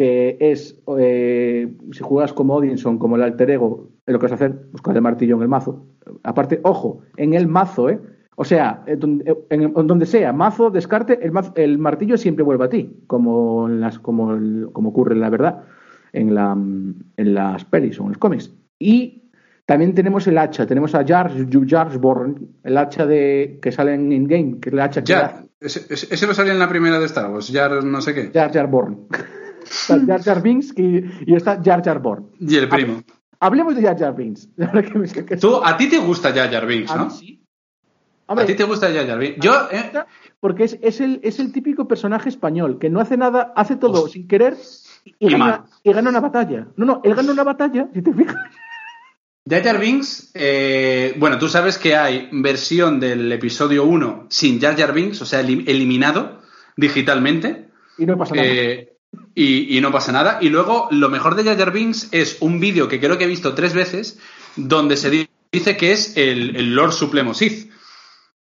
que es, eh, si juegas como Odinson, como el alter ego, lo que vas a hacer, buscar el martillo en el mazo. Aparte, ojo, en el mazo, ¿eh? O sea, eh, eh, en, en donde sea, mazo, descarte, el, mazo- el martillo siempre vuelve a ti, como, en las, como, el- como ocurre en la verdad, en, la, en las pelis o en los cómics. Y también tenemos el hacha, tenemos a Jar, Jarsborn, el hacha de, que sale en in-game, que es el hacha que Jar, ese, lo salía en la primera de Star Wars, Jar no sé qué. Jar Jar Born. Está Jar Jar Binks y, y está Jar Jar Born. Y el primo. Hablemos de Jar Jar Binks. Tú, a ti te gusta Jar Jar Binks, a ¿no? mí sí. a ti te gusta Jar Jar Binks. Yo, eh, porque es, es, el, es el típico personaje español que no hace nada, hace todo sin querer y, Y gana, mal. y gana una batalla. No, no, él gana una batalla, si te fijas. Jar Jar Binks, eh, bueno, tú sabes que hay versión del episodio 1 sin Jar Jar Binks, o sea, elim- eliminado digitalmente. Y no pasa nada. Eh, y, y no pasa nada. Y luego, lo mejor de Jar Jar Binks es un vídeo que creo que he visto tres veces, donde se di- dice que es el, el Lord Supremo Sith.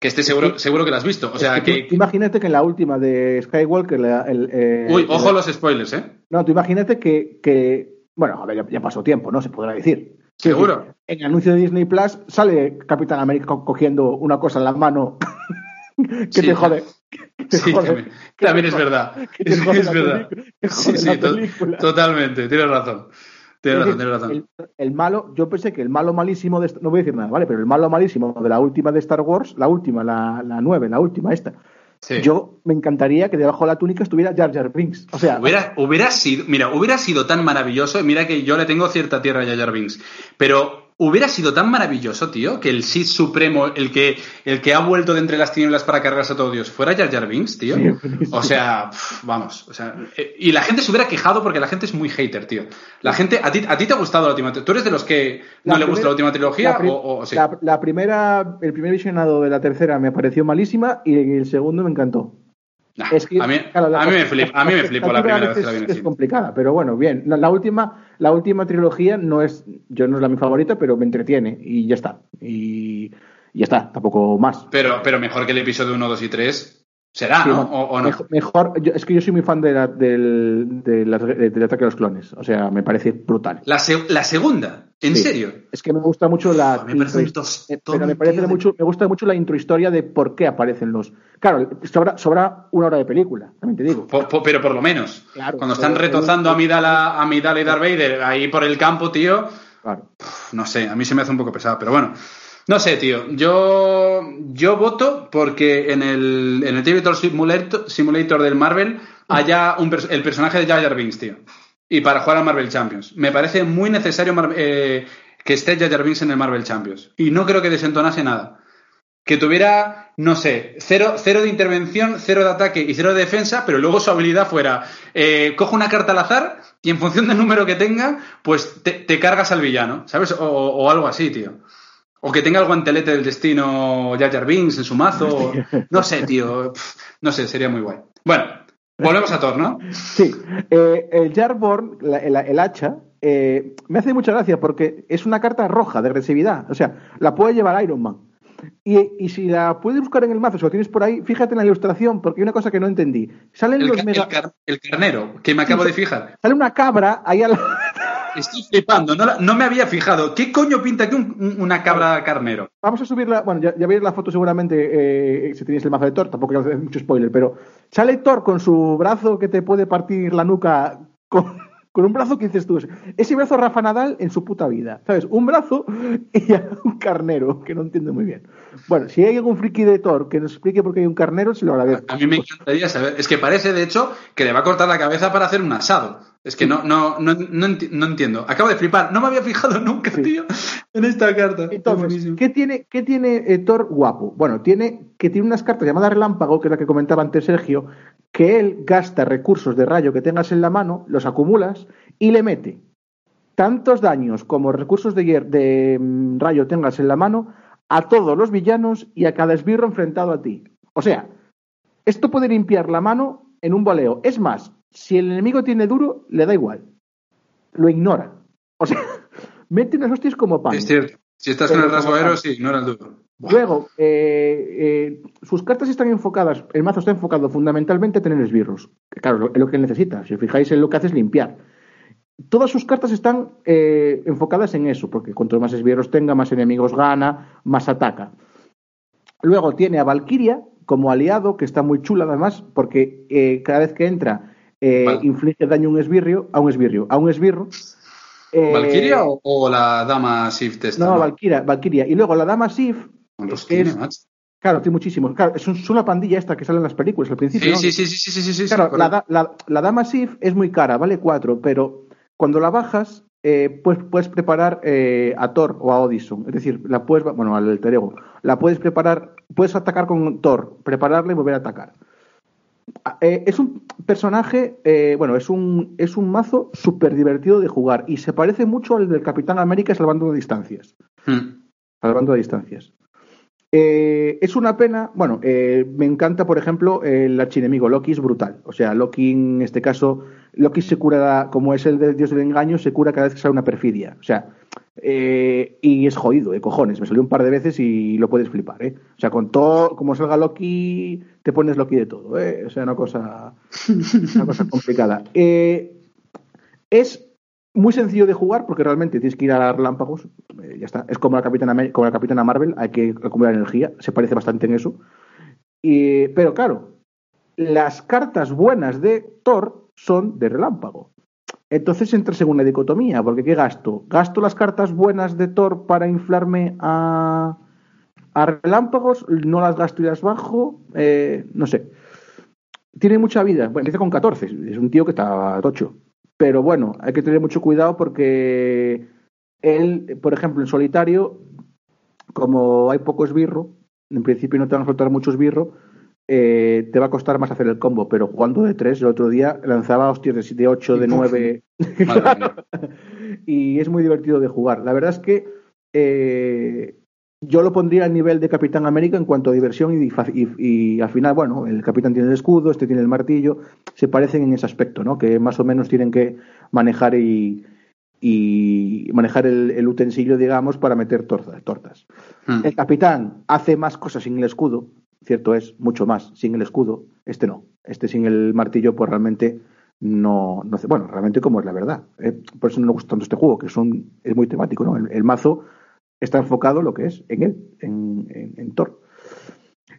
Que este seguro, seguro que lo has visto. O sea, Es que que. tú imagínate que en la última de Skywalker. la- el, eh, Uy, ojo el- los spoilers, ¿eh? No, tú imagínate que, que- bueno, a ver, ya, ya pasó tiempo, ¿no? Se podrá decir. Seguro. decir, En el anuncio de Disney Plus sale Capitán América co- cogiendo una cosa en la mano que Sí. te jode. Sí, también, es verdad. Es, verdad. Sí, sí, to- totalmente. Tienes razón. Tienes Es razón, tienes razón. El, el malo, yo pensé que el malo malísimo de, no voy a decir nada, ¿vale? Pero el malo malísimo de la última de Star Wars, la última, la, la nueve, la última esta. Sí. Yo me encantaría que debajo de la túnica estuviera Jar Jar Binks. O sea, Hubiera, hubiera sido, mira, hubiera sido tan maravilloso. Mira que yo le tengo cierta tierra a Jar Jar Binks, pero hubiera sido tan maravilloso, tío, que el Sith supremo, el que, el que ha vuelto de entre las tinieblas para cargarse a todo Dios, fuera Jar Jar Binks, tío. O sea, pf, vamos, o sea, eh, y la gente se hubiera quejado porque la gente es muy hater, tío. La gente, a ti, a ti te ha gustado la última, ¿tú eres de los que no La le gusta la última trilogía la, o, o sí? la- la primera, el primer visionado de la tercera me pareció malísima y el segundo me encantó. Nah, Es que, a mí, claro, la- a mí me flipó la primera vez que la Es complicada, pero bueno, bien. La última, la última trilogía no es, yo no es la mi favorita, pero me entretiene y ya está. Y, ya está, tampoco más. Pero, pero mejor que el episodio 1, 2 y 3 será, Sí, ¿no? O, o no. Mejor, yo- es que yo soy muy fan de la- del, ataque a los clones. O sea, me parece brutal. La, se- la segunda, ¿en Sí. serio? Es que me gusta mucho la. Me parece un intro- tostón, eh, pero me parece de- mucho, me gusta mucho la introhistoria de por qué aparecen los. Claro, sobra, sobra una hora de película, también te digo. Po- po- pero por lo menos. Claro, Cuando están retozando a Midala, a Midala y Darth Vader ahí por el campo, tío, Claro. no sé, a mí se me hace un poco pesado, pero bueno. No sé, tío. Yo, yo voto porque en el, en el Simulator, Simulator del Marvel haya un el personaje de Jar Jar Binks, tío. Y para jugar a Marvel Champions. Me parece muy necesario eh, que esté Jar Jar Binks en el Marvel Champions. Y no creo que desentonase nada. Que tuviera, no sé, cero, cero de intervención, cero de ataque y cero de defensa, pero luego su habilidad fuera, eh, cojo una carta al azar y en función del número que tenga, pues te, te cargas al villano, ¿sabes? O, o algo así, tío. O que tenga el guantelete del destino Jar Jar Binks en su mazo. no sé, tío. No sé, sería muy guay. Bueno, volvemos a Thor, ¿no? Sí, eh, el Jarborn, la- el, el hacha, eh, me hace mucha gracia porque es una carta roja de agresividad. O sea, la puede llevar Iron Man. Y, y si la puedes buscar en el mazo, si lo tienes por ahí, fíjate en la ilustración, porque hay una cosa que no entendí. Salen El, los mega- el car- el carnero, que me acabo de fijar. Sale una cabra ahí al Estoy flipando, no, la- no me había fijado. ¿Qué coño pinta aquí un- un- una cabra carnero? Vamos a subirla, bueno, ya, ya veis la foto seguramente eh, si tenéis el mazo de Thor, tampoco quiero hacer mucho spoiler, pero sale Thor con su brazo que te puede partir la nuca con, con un brazo que dices tú, ese brazo Rafa Nadal en su puta vida, ¿sabes? Un brazo y un carnero, que no entiendo muy bien. Bueno, si hay algún friki de Thor que nos explique por qué hay un carnero, se lo agradezco. A mí me encantaría saber. Es que parece, de hecho, que le va a cortar la cabeza para hacer un asado. Es que no, no, no, no, enti- no entiendo. Acabo de flipar. No me había fijado nunca, Sí. tío, en esta carta. Entonces. ¿qué tiene, qué tiene eh, Thor guapo? Bueno, tiene que tiene unas cartas llamadas relámpago, que es la que comentaba antes Sergio, que él gasta recursos de rayo que tengas en la mano, los acumulas y le mete tantos daños como recursos de mm, rayo tengas en la mano a todos los villanos y a cada esbirro enfrentado a ti. O sea, esto puede limpiar la mano en un voleo. Es más, si el enemigo tiene duro, le da igual. Lo ignora. O sea, mete unas hostias como pan. Es cierto. Si estás en el tal. sí, no era el duro. Luego, eh, eh, sus cartas están enfocadas, el mazo está enfocado fundamentalmente a tener esbirros. Que claro, es lo que necesita. Si os fijáis en lo que hace es limpiar. Todas sus cartas están eh, enfocadas en eso, porque cuanto más esbirros tenga, más enemigos gana, más ataca. Luego tiene a Valkyria como aliado, que está muy chula además, porque eh, cada vez que entra eh, Vale. inflige daño a un esbirrio, a un esbirrio, a un esbirro. Eh, ¿Valkyria o, o la dama esta? No, Valkyria, Valkyria. Y luego la dama Sif, ¿Cuántos tiene, macho? Claro, tiene muchísimos. Claro, es, un- es una pandilla esta que sale en las películas al principio. Sí, ¿no? sí, sí, sí, sí, sí, Claro, la, la- la dama Sif es muy cara, vale 4, pero cuando la bajas eh, pues puedes preparar eh, a Thor o a Odysseus. Es decir, la puedes, bueno, al alter ego. La puedes preparar, puedes atacar con Thor, prepararla y volver a atacar. Ah, eh, es un personaje, eh, bueno, es un, es un mazo súper divertido de jugar y se parece mucho al del Capitán América salvando distancias. Hmm. Salvando distancias. Eh, es una pena, bueno, eh, me encanta, por ejemplo, el archienemigo. Loki es brutal. O sea, Loki en este caso, Loki se cura, como es el del dios del engaño, se cura cada vez que sale una perfidia. O sea, eh, y es jodido, de cojones. Me salió un par de veces y lo puedes flipar, ¿eh? O sea, con todo, como salga Loki, te pones Loki de todo, ¿eh? O sea, una cosa, una cosa complicada. Eh, es muy sencillo de jugar porque realmente tienes que ir a relámpagos. eh, ya está. Es como la Capitana, como la Capitana Marvel, hay que acumular energía. Se parece bastante en eso. Y, pero claro, las cartas buenas de Thor son de relámpago. Entonces entras en una dicotomía, porque ¿qué gasto? ¿Gasto las cartas buenas de Thor para inflarme a, a relámpagos? ¿No las gasto y las bajo? Eh, no sé. Tiene mucha vida. Bueno, empieza con 14. Es un tío que está tocho. Pero bueno, hay que tener mucho cuidado porque él, por ejemplo, en solitario, como hay poco esbirro, en principio no te van a soltar mucho esbirro, eh, te va a costar más hacer el combo, pero jugando de 3, el otro día lanzaba hostias de, de 8, de 9, Madre mía. y es muy divertido de jugar. La verdad es que eh, yo lo pondría al nivel de Capitán América en cuanto a diversión y, y- y al final, bueno, el Capitán tiene el escudo, este tiene el martillo, se parecen en ese aspecto, ¿no? Que más o menos tienen que manejar y, y manejar el, el utensilio, digamos, para meter tortas. tortas. Hmm. El Capitán hace más cosas sin el escudo, cierto es, mucho más sin el escudo. Este no, este sin el martillo, pues realmente no, no hace- bueno, realmente como es la verdad. ¿eh? Por eso no me gusta tanto este juego, que son, es muy temático, ¿no? El, el mazo está enfocado lo que es en él, en, en, en Thor.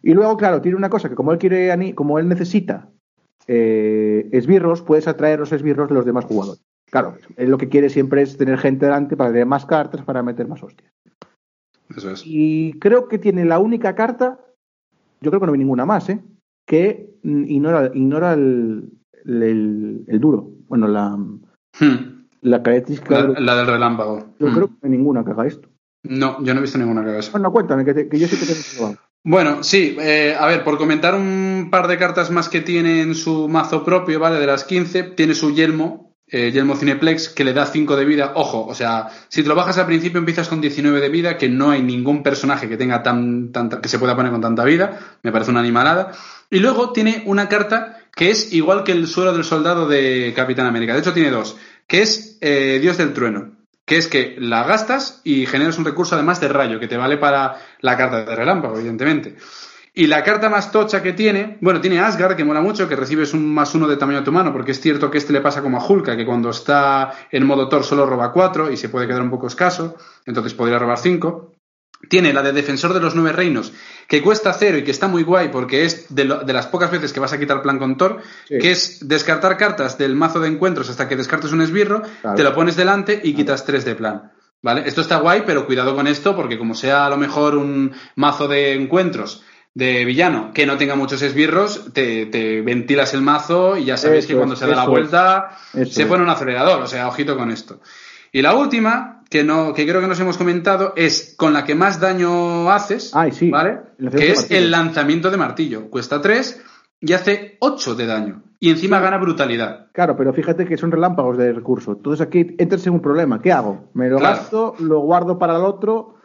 Y luego, claro, tiene una cosa que como él quiere, como él necesita eh, esbirros, puedes atraer los esbirros de los demás jugadores. Claro, él lo que quiere siempre es tener gente delante para tener más cartas, para meter más hostias. Eso es. Y creo que tiene la única carta, yo creo que no hay ninguna más, ¿eh? que ignora, ignora el, el, el duro. Bueno, la, Hmm. la característica. La, del relámpago. Yo Hmm. creo que no hay ninguna que haga esto. No, yo no he visto ninguna eso. Bueno, cuéntame, que, te- que yo sí que probar. Bueno, sí, eh, a ver, por comentar un par de cartas más que tiene en su mazo propio, ¿vale? De las 15, tiene su yelmo, eh, yelmo Cineplex, que le da 5 de vida. Ojo, o sea, si te lo bajas al principio empiezas con 19 de vida, que no hay ningún personaje que tenga tan, tanta, que se pueda poner con tanta vida, me parece una animalada. Y luego tiene una carta que es igual que el suelo del soldado de Capitán América. De hecho, tiene dos, que es eh, Dios del Trueno que es que la gastas y generas un recurso además de rayo, que te vale para la carta de relámpago, evidentemente. Y la carta más tocha que tiene, bueno, tiene Asgard, que mola mucho, que recibes un más uno de tamaño a tu mano, porque es cierto que este le pasa como a Hulka, que cuando está en modo Thor solo roba 4 y se puede quedar un poco escaso, entonces podría robar 5. Tiene la de Defensor de los Nueve Reinos, que cuesta cero y que está muy guay porque es de, lo- de las pocas veces que vas a quitar plan con Thor, Sí. que es descartar cartas del mazo de encuentros hasta que descartes un esbirro, Claro. te lo pones delante y quitas tres de plan. ¿Vale? Esto está guay, pero cuidado con esto, porque como sea a lo mejor un mazo de encuentros de villano que no tenga muchos esbirros, te, te ventilas el mazo y ya sabéis Eso que cuando es, se da la vuelta se pone un acelerador, o sea, ojito con esto. Y la última, que no, que creo que nos hemos comentado, es con la que más daño haces, Ay, sí. ¿vale? Que es el lanzamiento de martillo. Cuesta 3 y hace 8 de daño. Y encima gana brutalidad. Claro, pero fíjate que son relámpagos de recurso. Entonces aquí entras en un problema. ¿Qué hago? ¿Me lo Claro. gasto? ¿Lo guardo para el otro?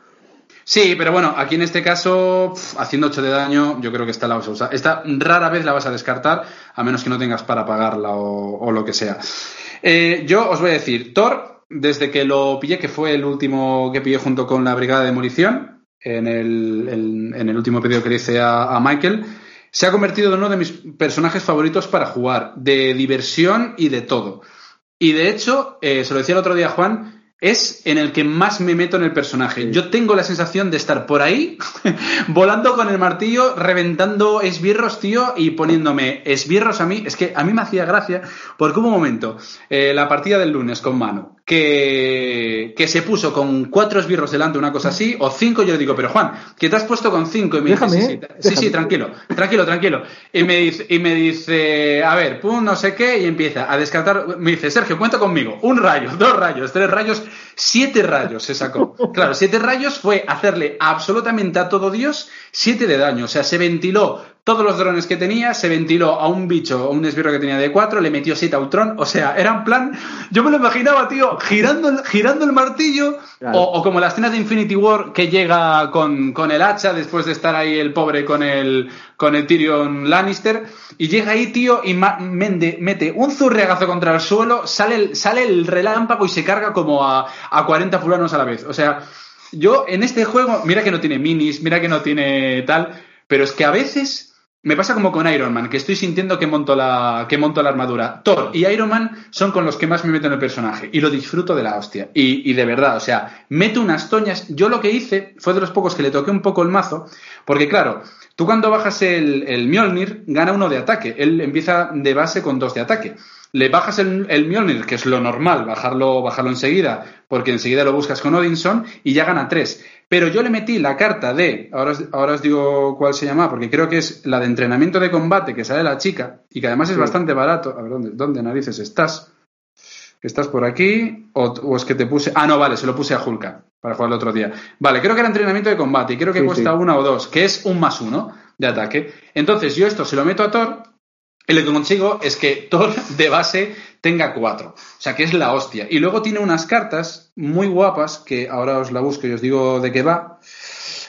Sí, pero bueno, aquí en este caso, pf, haciendo 8 de daño, yo creo que esta la vas a usar. Esta rara vez la vas a descartar, a menos que no tengas para pagarla o, o lo que sea. Eh, yo os voy a decir, Thor, desde que lo pillé, que fue el último que pillé junto con la Brigada de Demolición, en el, el- en el último pedido que le hice a, a Michael, se ha convertido en uno de mis personajes favoritos para jugar, de diversión y de todo. Y de hecho, eh, se lo decía el otro día Juan, es en el que más me meto en el personaje. Sí. Yo tengo la sensación de estar por ahí, volando con el martillo, reventando esbirros, tío, y poniéndome esbirros a mí. Es que a mí me hacía gracia, porque hubo un momento, eh, la partida del lunes con Manu, que, que se puso con cuatro esbirros delante, una cosa así, o cinco, yo le digo, pero Juan, que te has puesto con cinco, y me Déjame, dice, sí, ¿eh? sí, sí, sí, Déjame. tranquilo, tranquilo, tranquilo. Y me dice, y me dice, a ver, pum, no sé qué, y empieza a descartar, me dice, Sergio, cuenta conmigo, un rayo, dos rayos, tres rayos, siete rayos se sacó. Claro, siete rayos fue hacerle absolutamente a todo Dios siete de daño, o sea, se ventiló todos los drones que tenía, se ventiló a un bicho, a un esbirro que tenía de cuatro, le metió siete a Ultron, o sea, era en plan, yo me lo imaginaba, tío, girando el, girando el martillo, Claro. o, o como la escena de Infinity War que llega con, con el hacha después de estar ahí el pobre con el, con el Tyrion Lannister, y llega ahí, tío, y mende- mete un zurriagazo contra el suelo, sale el, sale el relámpago y se carga como a, a 40 fulanos a la vez. O sea, yo en este juego, mira que no tiene minis, mira que no tiene tal, pero es que a veces me pasa como con Iron Man, que estoy sintiendo que monto la, que monto la armadura. Thor y Iron Man son con los que más me meto en el personaje y lo disfruto de la hostia. Y, y de verdad, o sea, meto unas toñas. Yo lo que hice fue de los pocos que le toqué un poco el mazo, porque claro, tú cuando bajas el, el Mjolnir gana uno de ataque. Él empieza de base con dos de ataque. Le bajas el, el Mjolnir, que es lo normal, bajarlo, bajarlo enseguida, porque enseguida lo buscas con Odinson y ya gana tres. Pero yo le metí la carta de, ahora os, ahora os digo cuál se llama, porque creo que es la de entrenamiento de combate que sale la chica y que además es Sí. bastante barato. A ver, ¿dónde, dónde narices estás? ¿Estás por aquí? O, o es que te puse.? Ah, no, vale, se lo puse a Hulka para jugar el otro día. Vale, creo que era entrenamiento de combate y creo que Sí, cuesta sí. una o dos, que es un más uno de ataque. Entonces yo esto se lo meto a Thor y lo que consigo es que Thor de base tenga cuatro. O sea, que es la hostia. Y luego tiene unas cartas muy guapas, que ahora os la busco y os digo de qué va,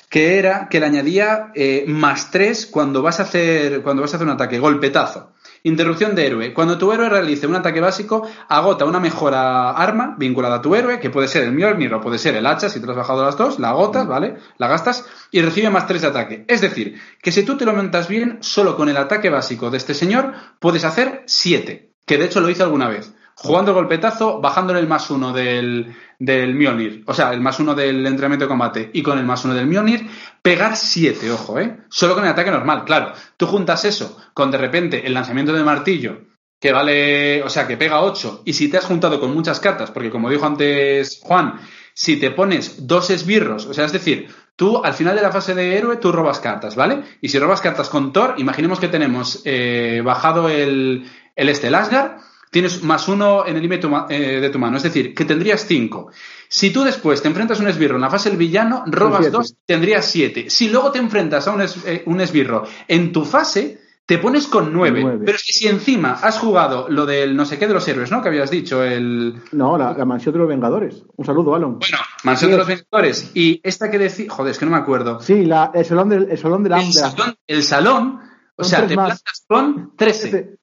que era que le añadía eh, más tres cuando vas a hacer cuando vas a hacer un ataque, golpetazo. Interrupción de héroe. Cuando tu héroe realice un ataque básico, agota una mejora arma vinculada a tu héroe, que puede ser el Mjolnir o puede ser el hacha, si te lo has bajado las dos, la agotas, ¿vale? La gastas y recibe más tres de ataque. Es decir, que si tú te lo montas bien, solo con el ataque básico de este señor puedes hacer siete, que de hecho lo hice alguna vez. Jugando el golpetazo, bajándole el más uno del, del Mjolnir, o sea, el más uno del entrenamiento de combate y con el más uno del Mjolnir, pegar 7, ojo, ¿eh? Solo con el ataque normal, claro. Tú juntas eso con de repente el lanzamiento de martillo, que vale, o sea, que pega 8, y si te has juntado con muchas cartas, porque como dijo antes Juan, si te pones dos esbirros, o sea, es decir, tú al final de la fase de héroe, tú robas cartas, ¿vale? Y si robas cartas con Thor, imaginemos que tenemos eh, bajado el, el este, el Asgard, tienes más uno en el límite eh, de tu mano, es decir, que tendrías cinco. Si tú después te enfrentas a un esbirro en la fase del villano, robas siete. dos, tendrías siete. Si luego te enfrentas a un, es- eh, un esbirro en tu fase, te pones con nueve. Nueve. Pero que si encima has jugado lo del no sé qué de los héroes, ¿no? Que habías dicho, el... No, la, la mansión de los Vengadores. Un saludo, Alon. Bueno, Mansión Sí. de los Vengadores. Y esta que decía... Joder, es que no me acuerdo. Sí, la, el salón del, el salón del El hambre. salón, el salón, o sea, te más. plantas con 13.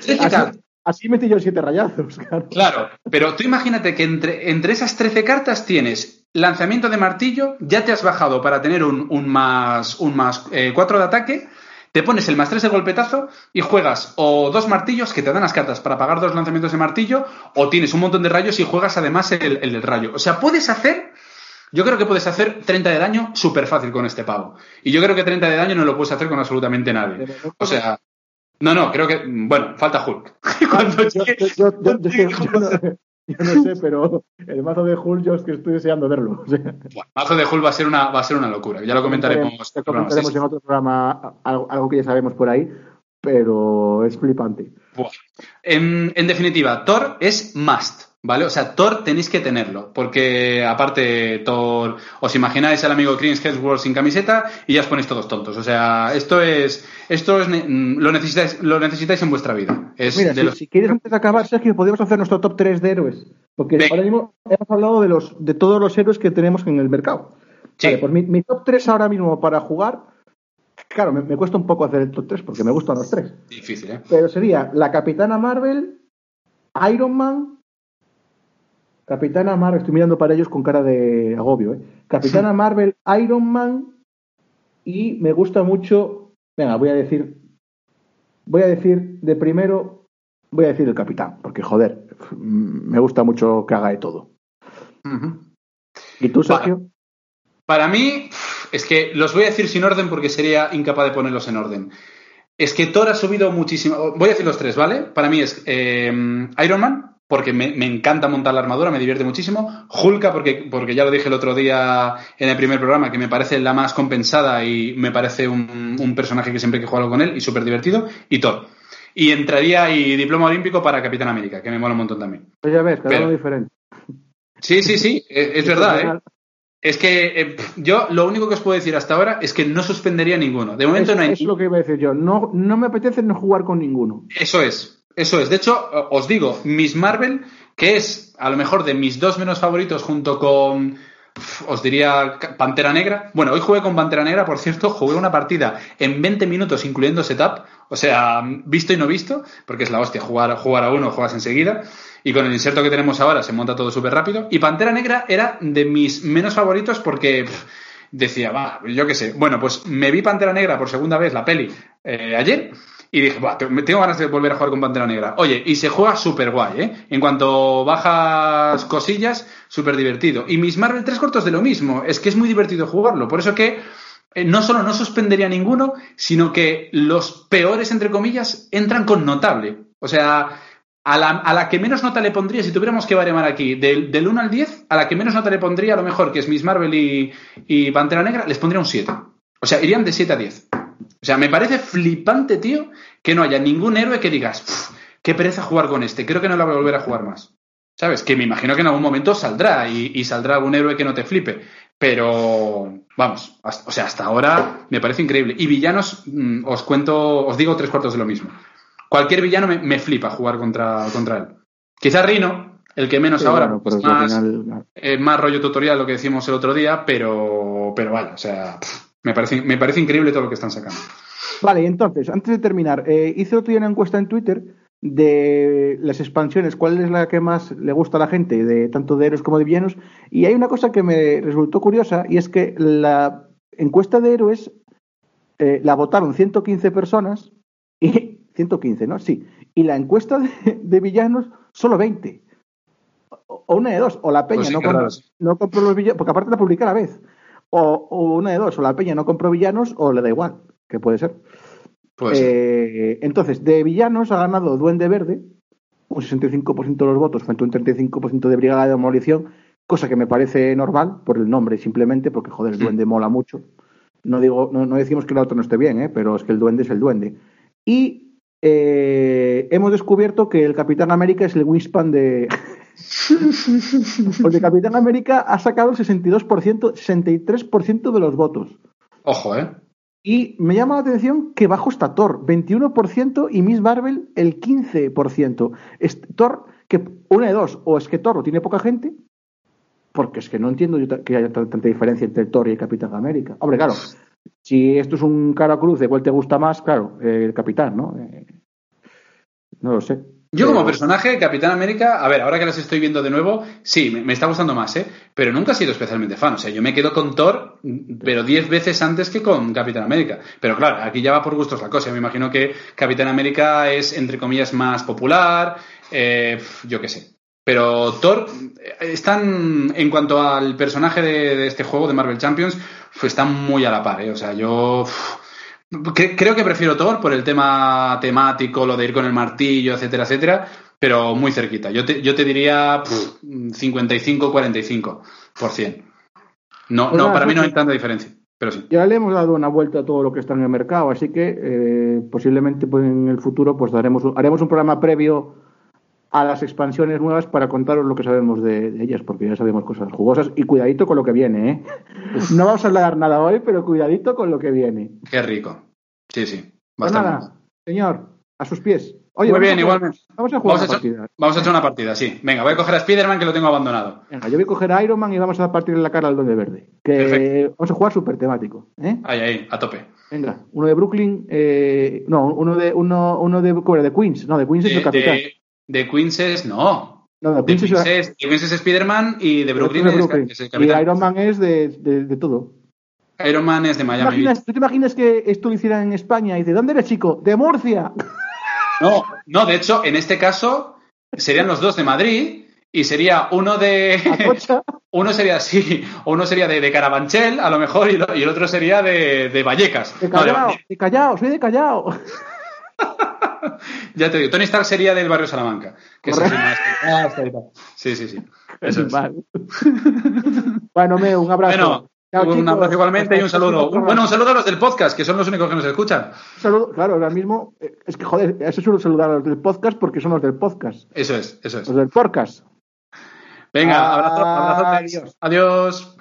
13 Así, cartas. Así metí yo siete rayazos, claro. Claro, pero tú imagínate que entre, entre esas 13 cartas tienes lanzamiento de martillo, ya te has bajado para tener un, un más, un más 4 de ataque, te pones el más 3 de golpetazo y juegas o dos martillos que te dan las cartas para pagar dos lanzamientos de martillo, o tienes un montón de rayos y juegas además el, el del rayo. O sea, puedes hacer, yo creo que puedes hacer 30 de daño súper fácil con este pavo. Y yo creo que 30 de daño no lo puedes hacer con absolutamente nadie. O sea, no, no, creo que, bueno, falta Hulk. Cuando Yo, no, sé, pero el mazo de Hulk yo es que estoy deseando verlo. Bueno, Mazo de Hulk va a ser una, va a ser una locura. Ya lo comentaremos. Programas, comentaremos en otro programa algo, algo que ya sabemos por ahí, pero es flipante. en definitiva, Thor es must, ¿vale? O sea, Thor tenéis que tenerlo, porque aparte Thor, os imagináis al amigo Chris Hemsworth sin camiseta y ya os ponéis todos tontos. O sea, esto es, esto es, mm, lo necesitáis, lo necesitáis en vuestra vida. Es Mira, de si, los- si quieres antes de acabar, Sergio, podríamos hacer nuestro top 3 de héroes. Porque ahora mismo hemos hablado de los de todos los héroes que tenemos en el mercado. Sí. Vale, pues mi, mi top 3 ahora mismo para jugar, claro, me, me cuesta un poco hacer el top 3 porque me gustan los tres. difícil, ¿eh? Pero sería la Capitana Marvel, Iron Man, Capitana Marvel, estoy mirando para ellos con cara de agobio, ¿eh? Capitana Marvel, Iron Man y me gusta mucho, venga, voy a decir, voy a decir de primero, voy a decir el Capitán, porque joder, mm, me gusta mucho que haga de todo. ¿Y tú. Sergio? Para mí, es que los voy a decir sin orden porque sería incapaz de ponerlos en orden. Es que Thor ha subido muchísimo. Voy a decir los tres, ¿vale? Para mí es eh, Iron Man, porque me, encanta montar la armadura, me divierte muchísimo. Hulka, porque, porque ya lo dije el otro día en el primer programa, que me parece la más compensada y me parece un, personaje que siempre que jugarlo con él y súper divertido. Y Thor. Y entraría y diploma olímpico para Capitán América, que me mola un montón también. Pues ya ves, cada uno diferente. Sí, sí, sí, es, verdad, ¿eh? Es que eh, yo lo único que os puedo decir hasta ahora es que no suspendería ninguno. De momento no hay. Es lo que iba a decir yo. No, no me apetece no jugar con ninguno. Eso es. Eso es. De hecho, os digo, Miss Marvel, que es a lo mejor de mis dos menos favoritos junto con, os diría, Pantera Negra. Bueno, hoy jugué con Pantera Negra, por cierto, jugué una partida en 20 minutos incluyendo setup, o sea, visto y no visto, porque es la hostia, jugar, jugar a uno, juegas enseguida. Y con el inserto que tenemos ahora se monta todo súper rápido. Y Pantera Negra era de mis menos favoritos porque... decía, va, yo qué sé. Bueno, pues me vi Pantera Negra por segunda vez la peli eh, ayer y dije, tengo ganas de volver a jugar con Pantera Negra. Oye, y se juega súper guay, ¿eh? En cuanto bajas cosillas, súper divertido. Y Miss Marvel tres cortos de lo mismo. Es que es muy divertido jugarlo. Por eso que eh, no solo no suspendería ninguno, sino que los peores, entre comillas, entran con notable. O sea, a la, que menos nota le pondría, si tuviéramos que baremar aquí, del, del 1 al 10, a la que menos nota le pondría, a lo mejor, que es Miss Marvel y, y Pantera Negra, les pondría un 7. O sea, irían de 7 a 10. O sea, me parece flipante, tío, que no haya ningún héroe que digas, qué pereza jugar con este, creo que no la voy a volver a jugar más. ¿Sabes? Que me imagino que en algún momento saldrá y, saldrá algún héroe que no te flipe. Pero, vamos, o sea, hasta ahora me parece increíble. Y villanos, mm, os cuento, os digo tres cuartos de lo mismo. Cualquier villano me, flipa jugar contra, contra él. Quizá Rino, el que menos ahora, es más, más rollo tutorial lo que decimos el otro día, pero, pero vaya, o sea, me parece, me parece increíble todo lo que están sacando. Vale, entonces, antes de terminar, eh, hice otro día una encuesta en Twitter de las expansiones, cuál es la que más le gusta a la gente, de tanto de héroes como de villanos, y hay una cosa que me resultó curiosa, y es que la encuesta de héroes eh, la votaron 115 personas, y 115, ¿no? Sí, y la encuesta de, villanos solo 20. O, una de dos, o la peña pues no, compró, no, compró, los villanos, porque aparte la publica a la vez. O, una de dos, o la peña no compró villanos o le da igual, que puede ser. Eh, entonces, de villanos ha ganado Duende Verde, un 65% de los votos frente a un 35% de Brigada de Demolición, cosa que me parece normal por el nombre, simplemente porque, joder, el Duende mola mucho. No, digo, no, decimos que el otro no esté bien, ¿eh? pero es que el Duende es el Duende. Y eh, hemos descubierto que el Capitán América es el Winspan de, Porque Capitán América ha sacado el 62%, 63% de los votos. Ojo, ¿eh? Y me llama la atención que bajo está Thor, 21%, y Miss Marvel el 15%. Thor, que una de dos, o es que Thor tiene poca gente, porque es que no entiendo que haya tanta diferencia entre Thor y el Capitán América. Hombre, claro, si esto es un cara cruz, de cuál te gusta más, claro, el Capitán, ¿no? Eh, no lo sé. Yo como personaje, Capitán América, a ver, ahora que las estoy viendo de nuevo, sí, me, está gustando más, ¿eh? Pero nunca he sido especialmente fan. O sea, yo me quedo con Thor, pero diez veces antes que con Capitán América. Pero claro, aquí ya va por gustos la cosa. Me imagino que Capitán América es, entre comillas, más popular, eh, yo qué sé. Pero Thor, eh, están, en cuanto al personaje de, este juego, de Marvel Champions, pues están muy a la par, ¿eh? O sea, yo... Creo que prefiero Thor por el tema temático, lo de ir con el martillo, etcétera, etcétera, pero muy cerquita. Yo te, yo te diría 55-45%. No, no, para mí no hay tanta diferencia, pero sí. Ya le hemos dado una vuelta a todo lo que está en el mercado, así que eh, posiblemente pues, en el futuro pues daremos, haremos un programa previo a las expansiones nuevas para contaros lo que sabemos de, ellas, porque ya sabemos cosas jugosas y cuidadito con lo que viene, ¿eh? No vamos a hablar nada hoy, pero cuidadito con lo que viene. Qué rico. Sí, sí. Pues nada, señor, a sus pies. Oye, Muy bien, igualmente. Vamos a jugar una partida. Vamos a echar una partida, sí. Venga, voy a coger a Spider-Man que lo tengo abandonado. Venga, yo voy a coger a Iron Man y vamos a partir en la cara al Donde Verde. Que vamos a jugar súper temático. ¿eh? Ahí, ahí, a tope. Venga, uno de Brooklyn, eh, no, uno de uno, uno de, de Queens, no, de Queens es el capitán. De Queens es, no. No, de Queens, es, es, Spider-Man y de Brooklyn, es, el capitán. Y Iron Man es de, de, todo. Iron Man es de Miami. ¿Tú te imaginas que esto lo hicieran en España? Y dice, ¿dónde eres, chico? ¡De Murcia! No, no, de hecho, en este caso serían los dos de Madrid y sería uno de. uno sería así, uno sería de, de, Carabanchel, a lo mejor, y, el otro sería de, de Vallecas. De Callao, de, Callao, soy de Callao. Ya te digo, Tony Stark sería del barrio Salamanca. Que es Ah, Sí, sí, sí. Eso es. Vale. bueno, me, un abrazo. Bueno, Chao, un chicos. abrazo igualmente y un saludo. Bueno, un saludo a los del podcast, que son los únicos que nos escuchan. Un saludo, claro, ahora mismo, eh, es que joder, eso suelo saludar a los del podcast porque son los del podcast. Eso es, eso es. Los del podcast. Venga, abrazo. Adiós.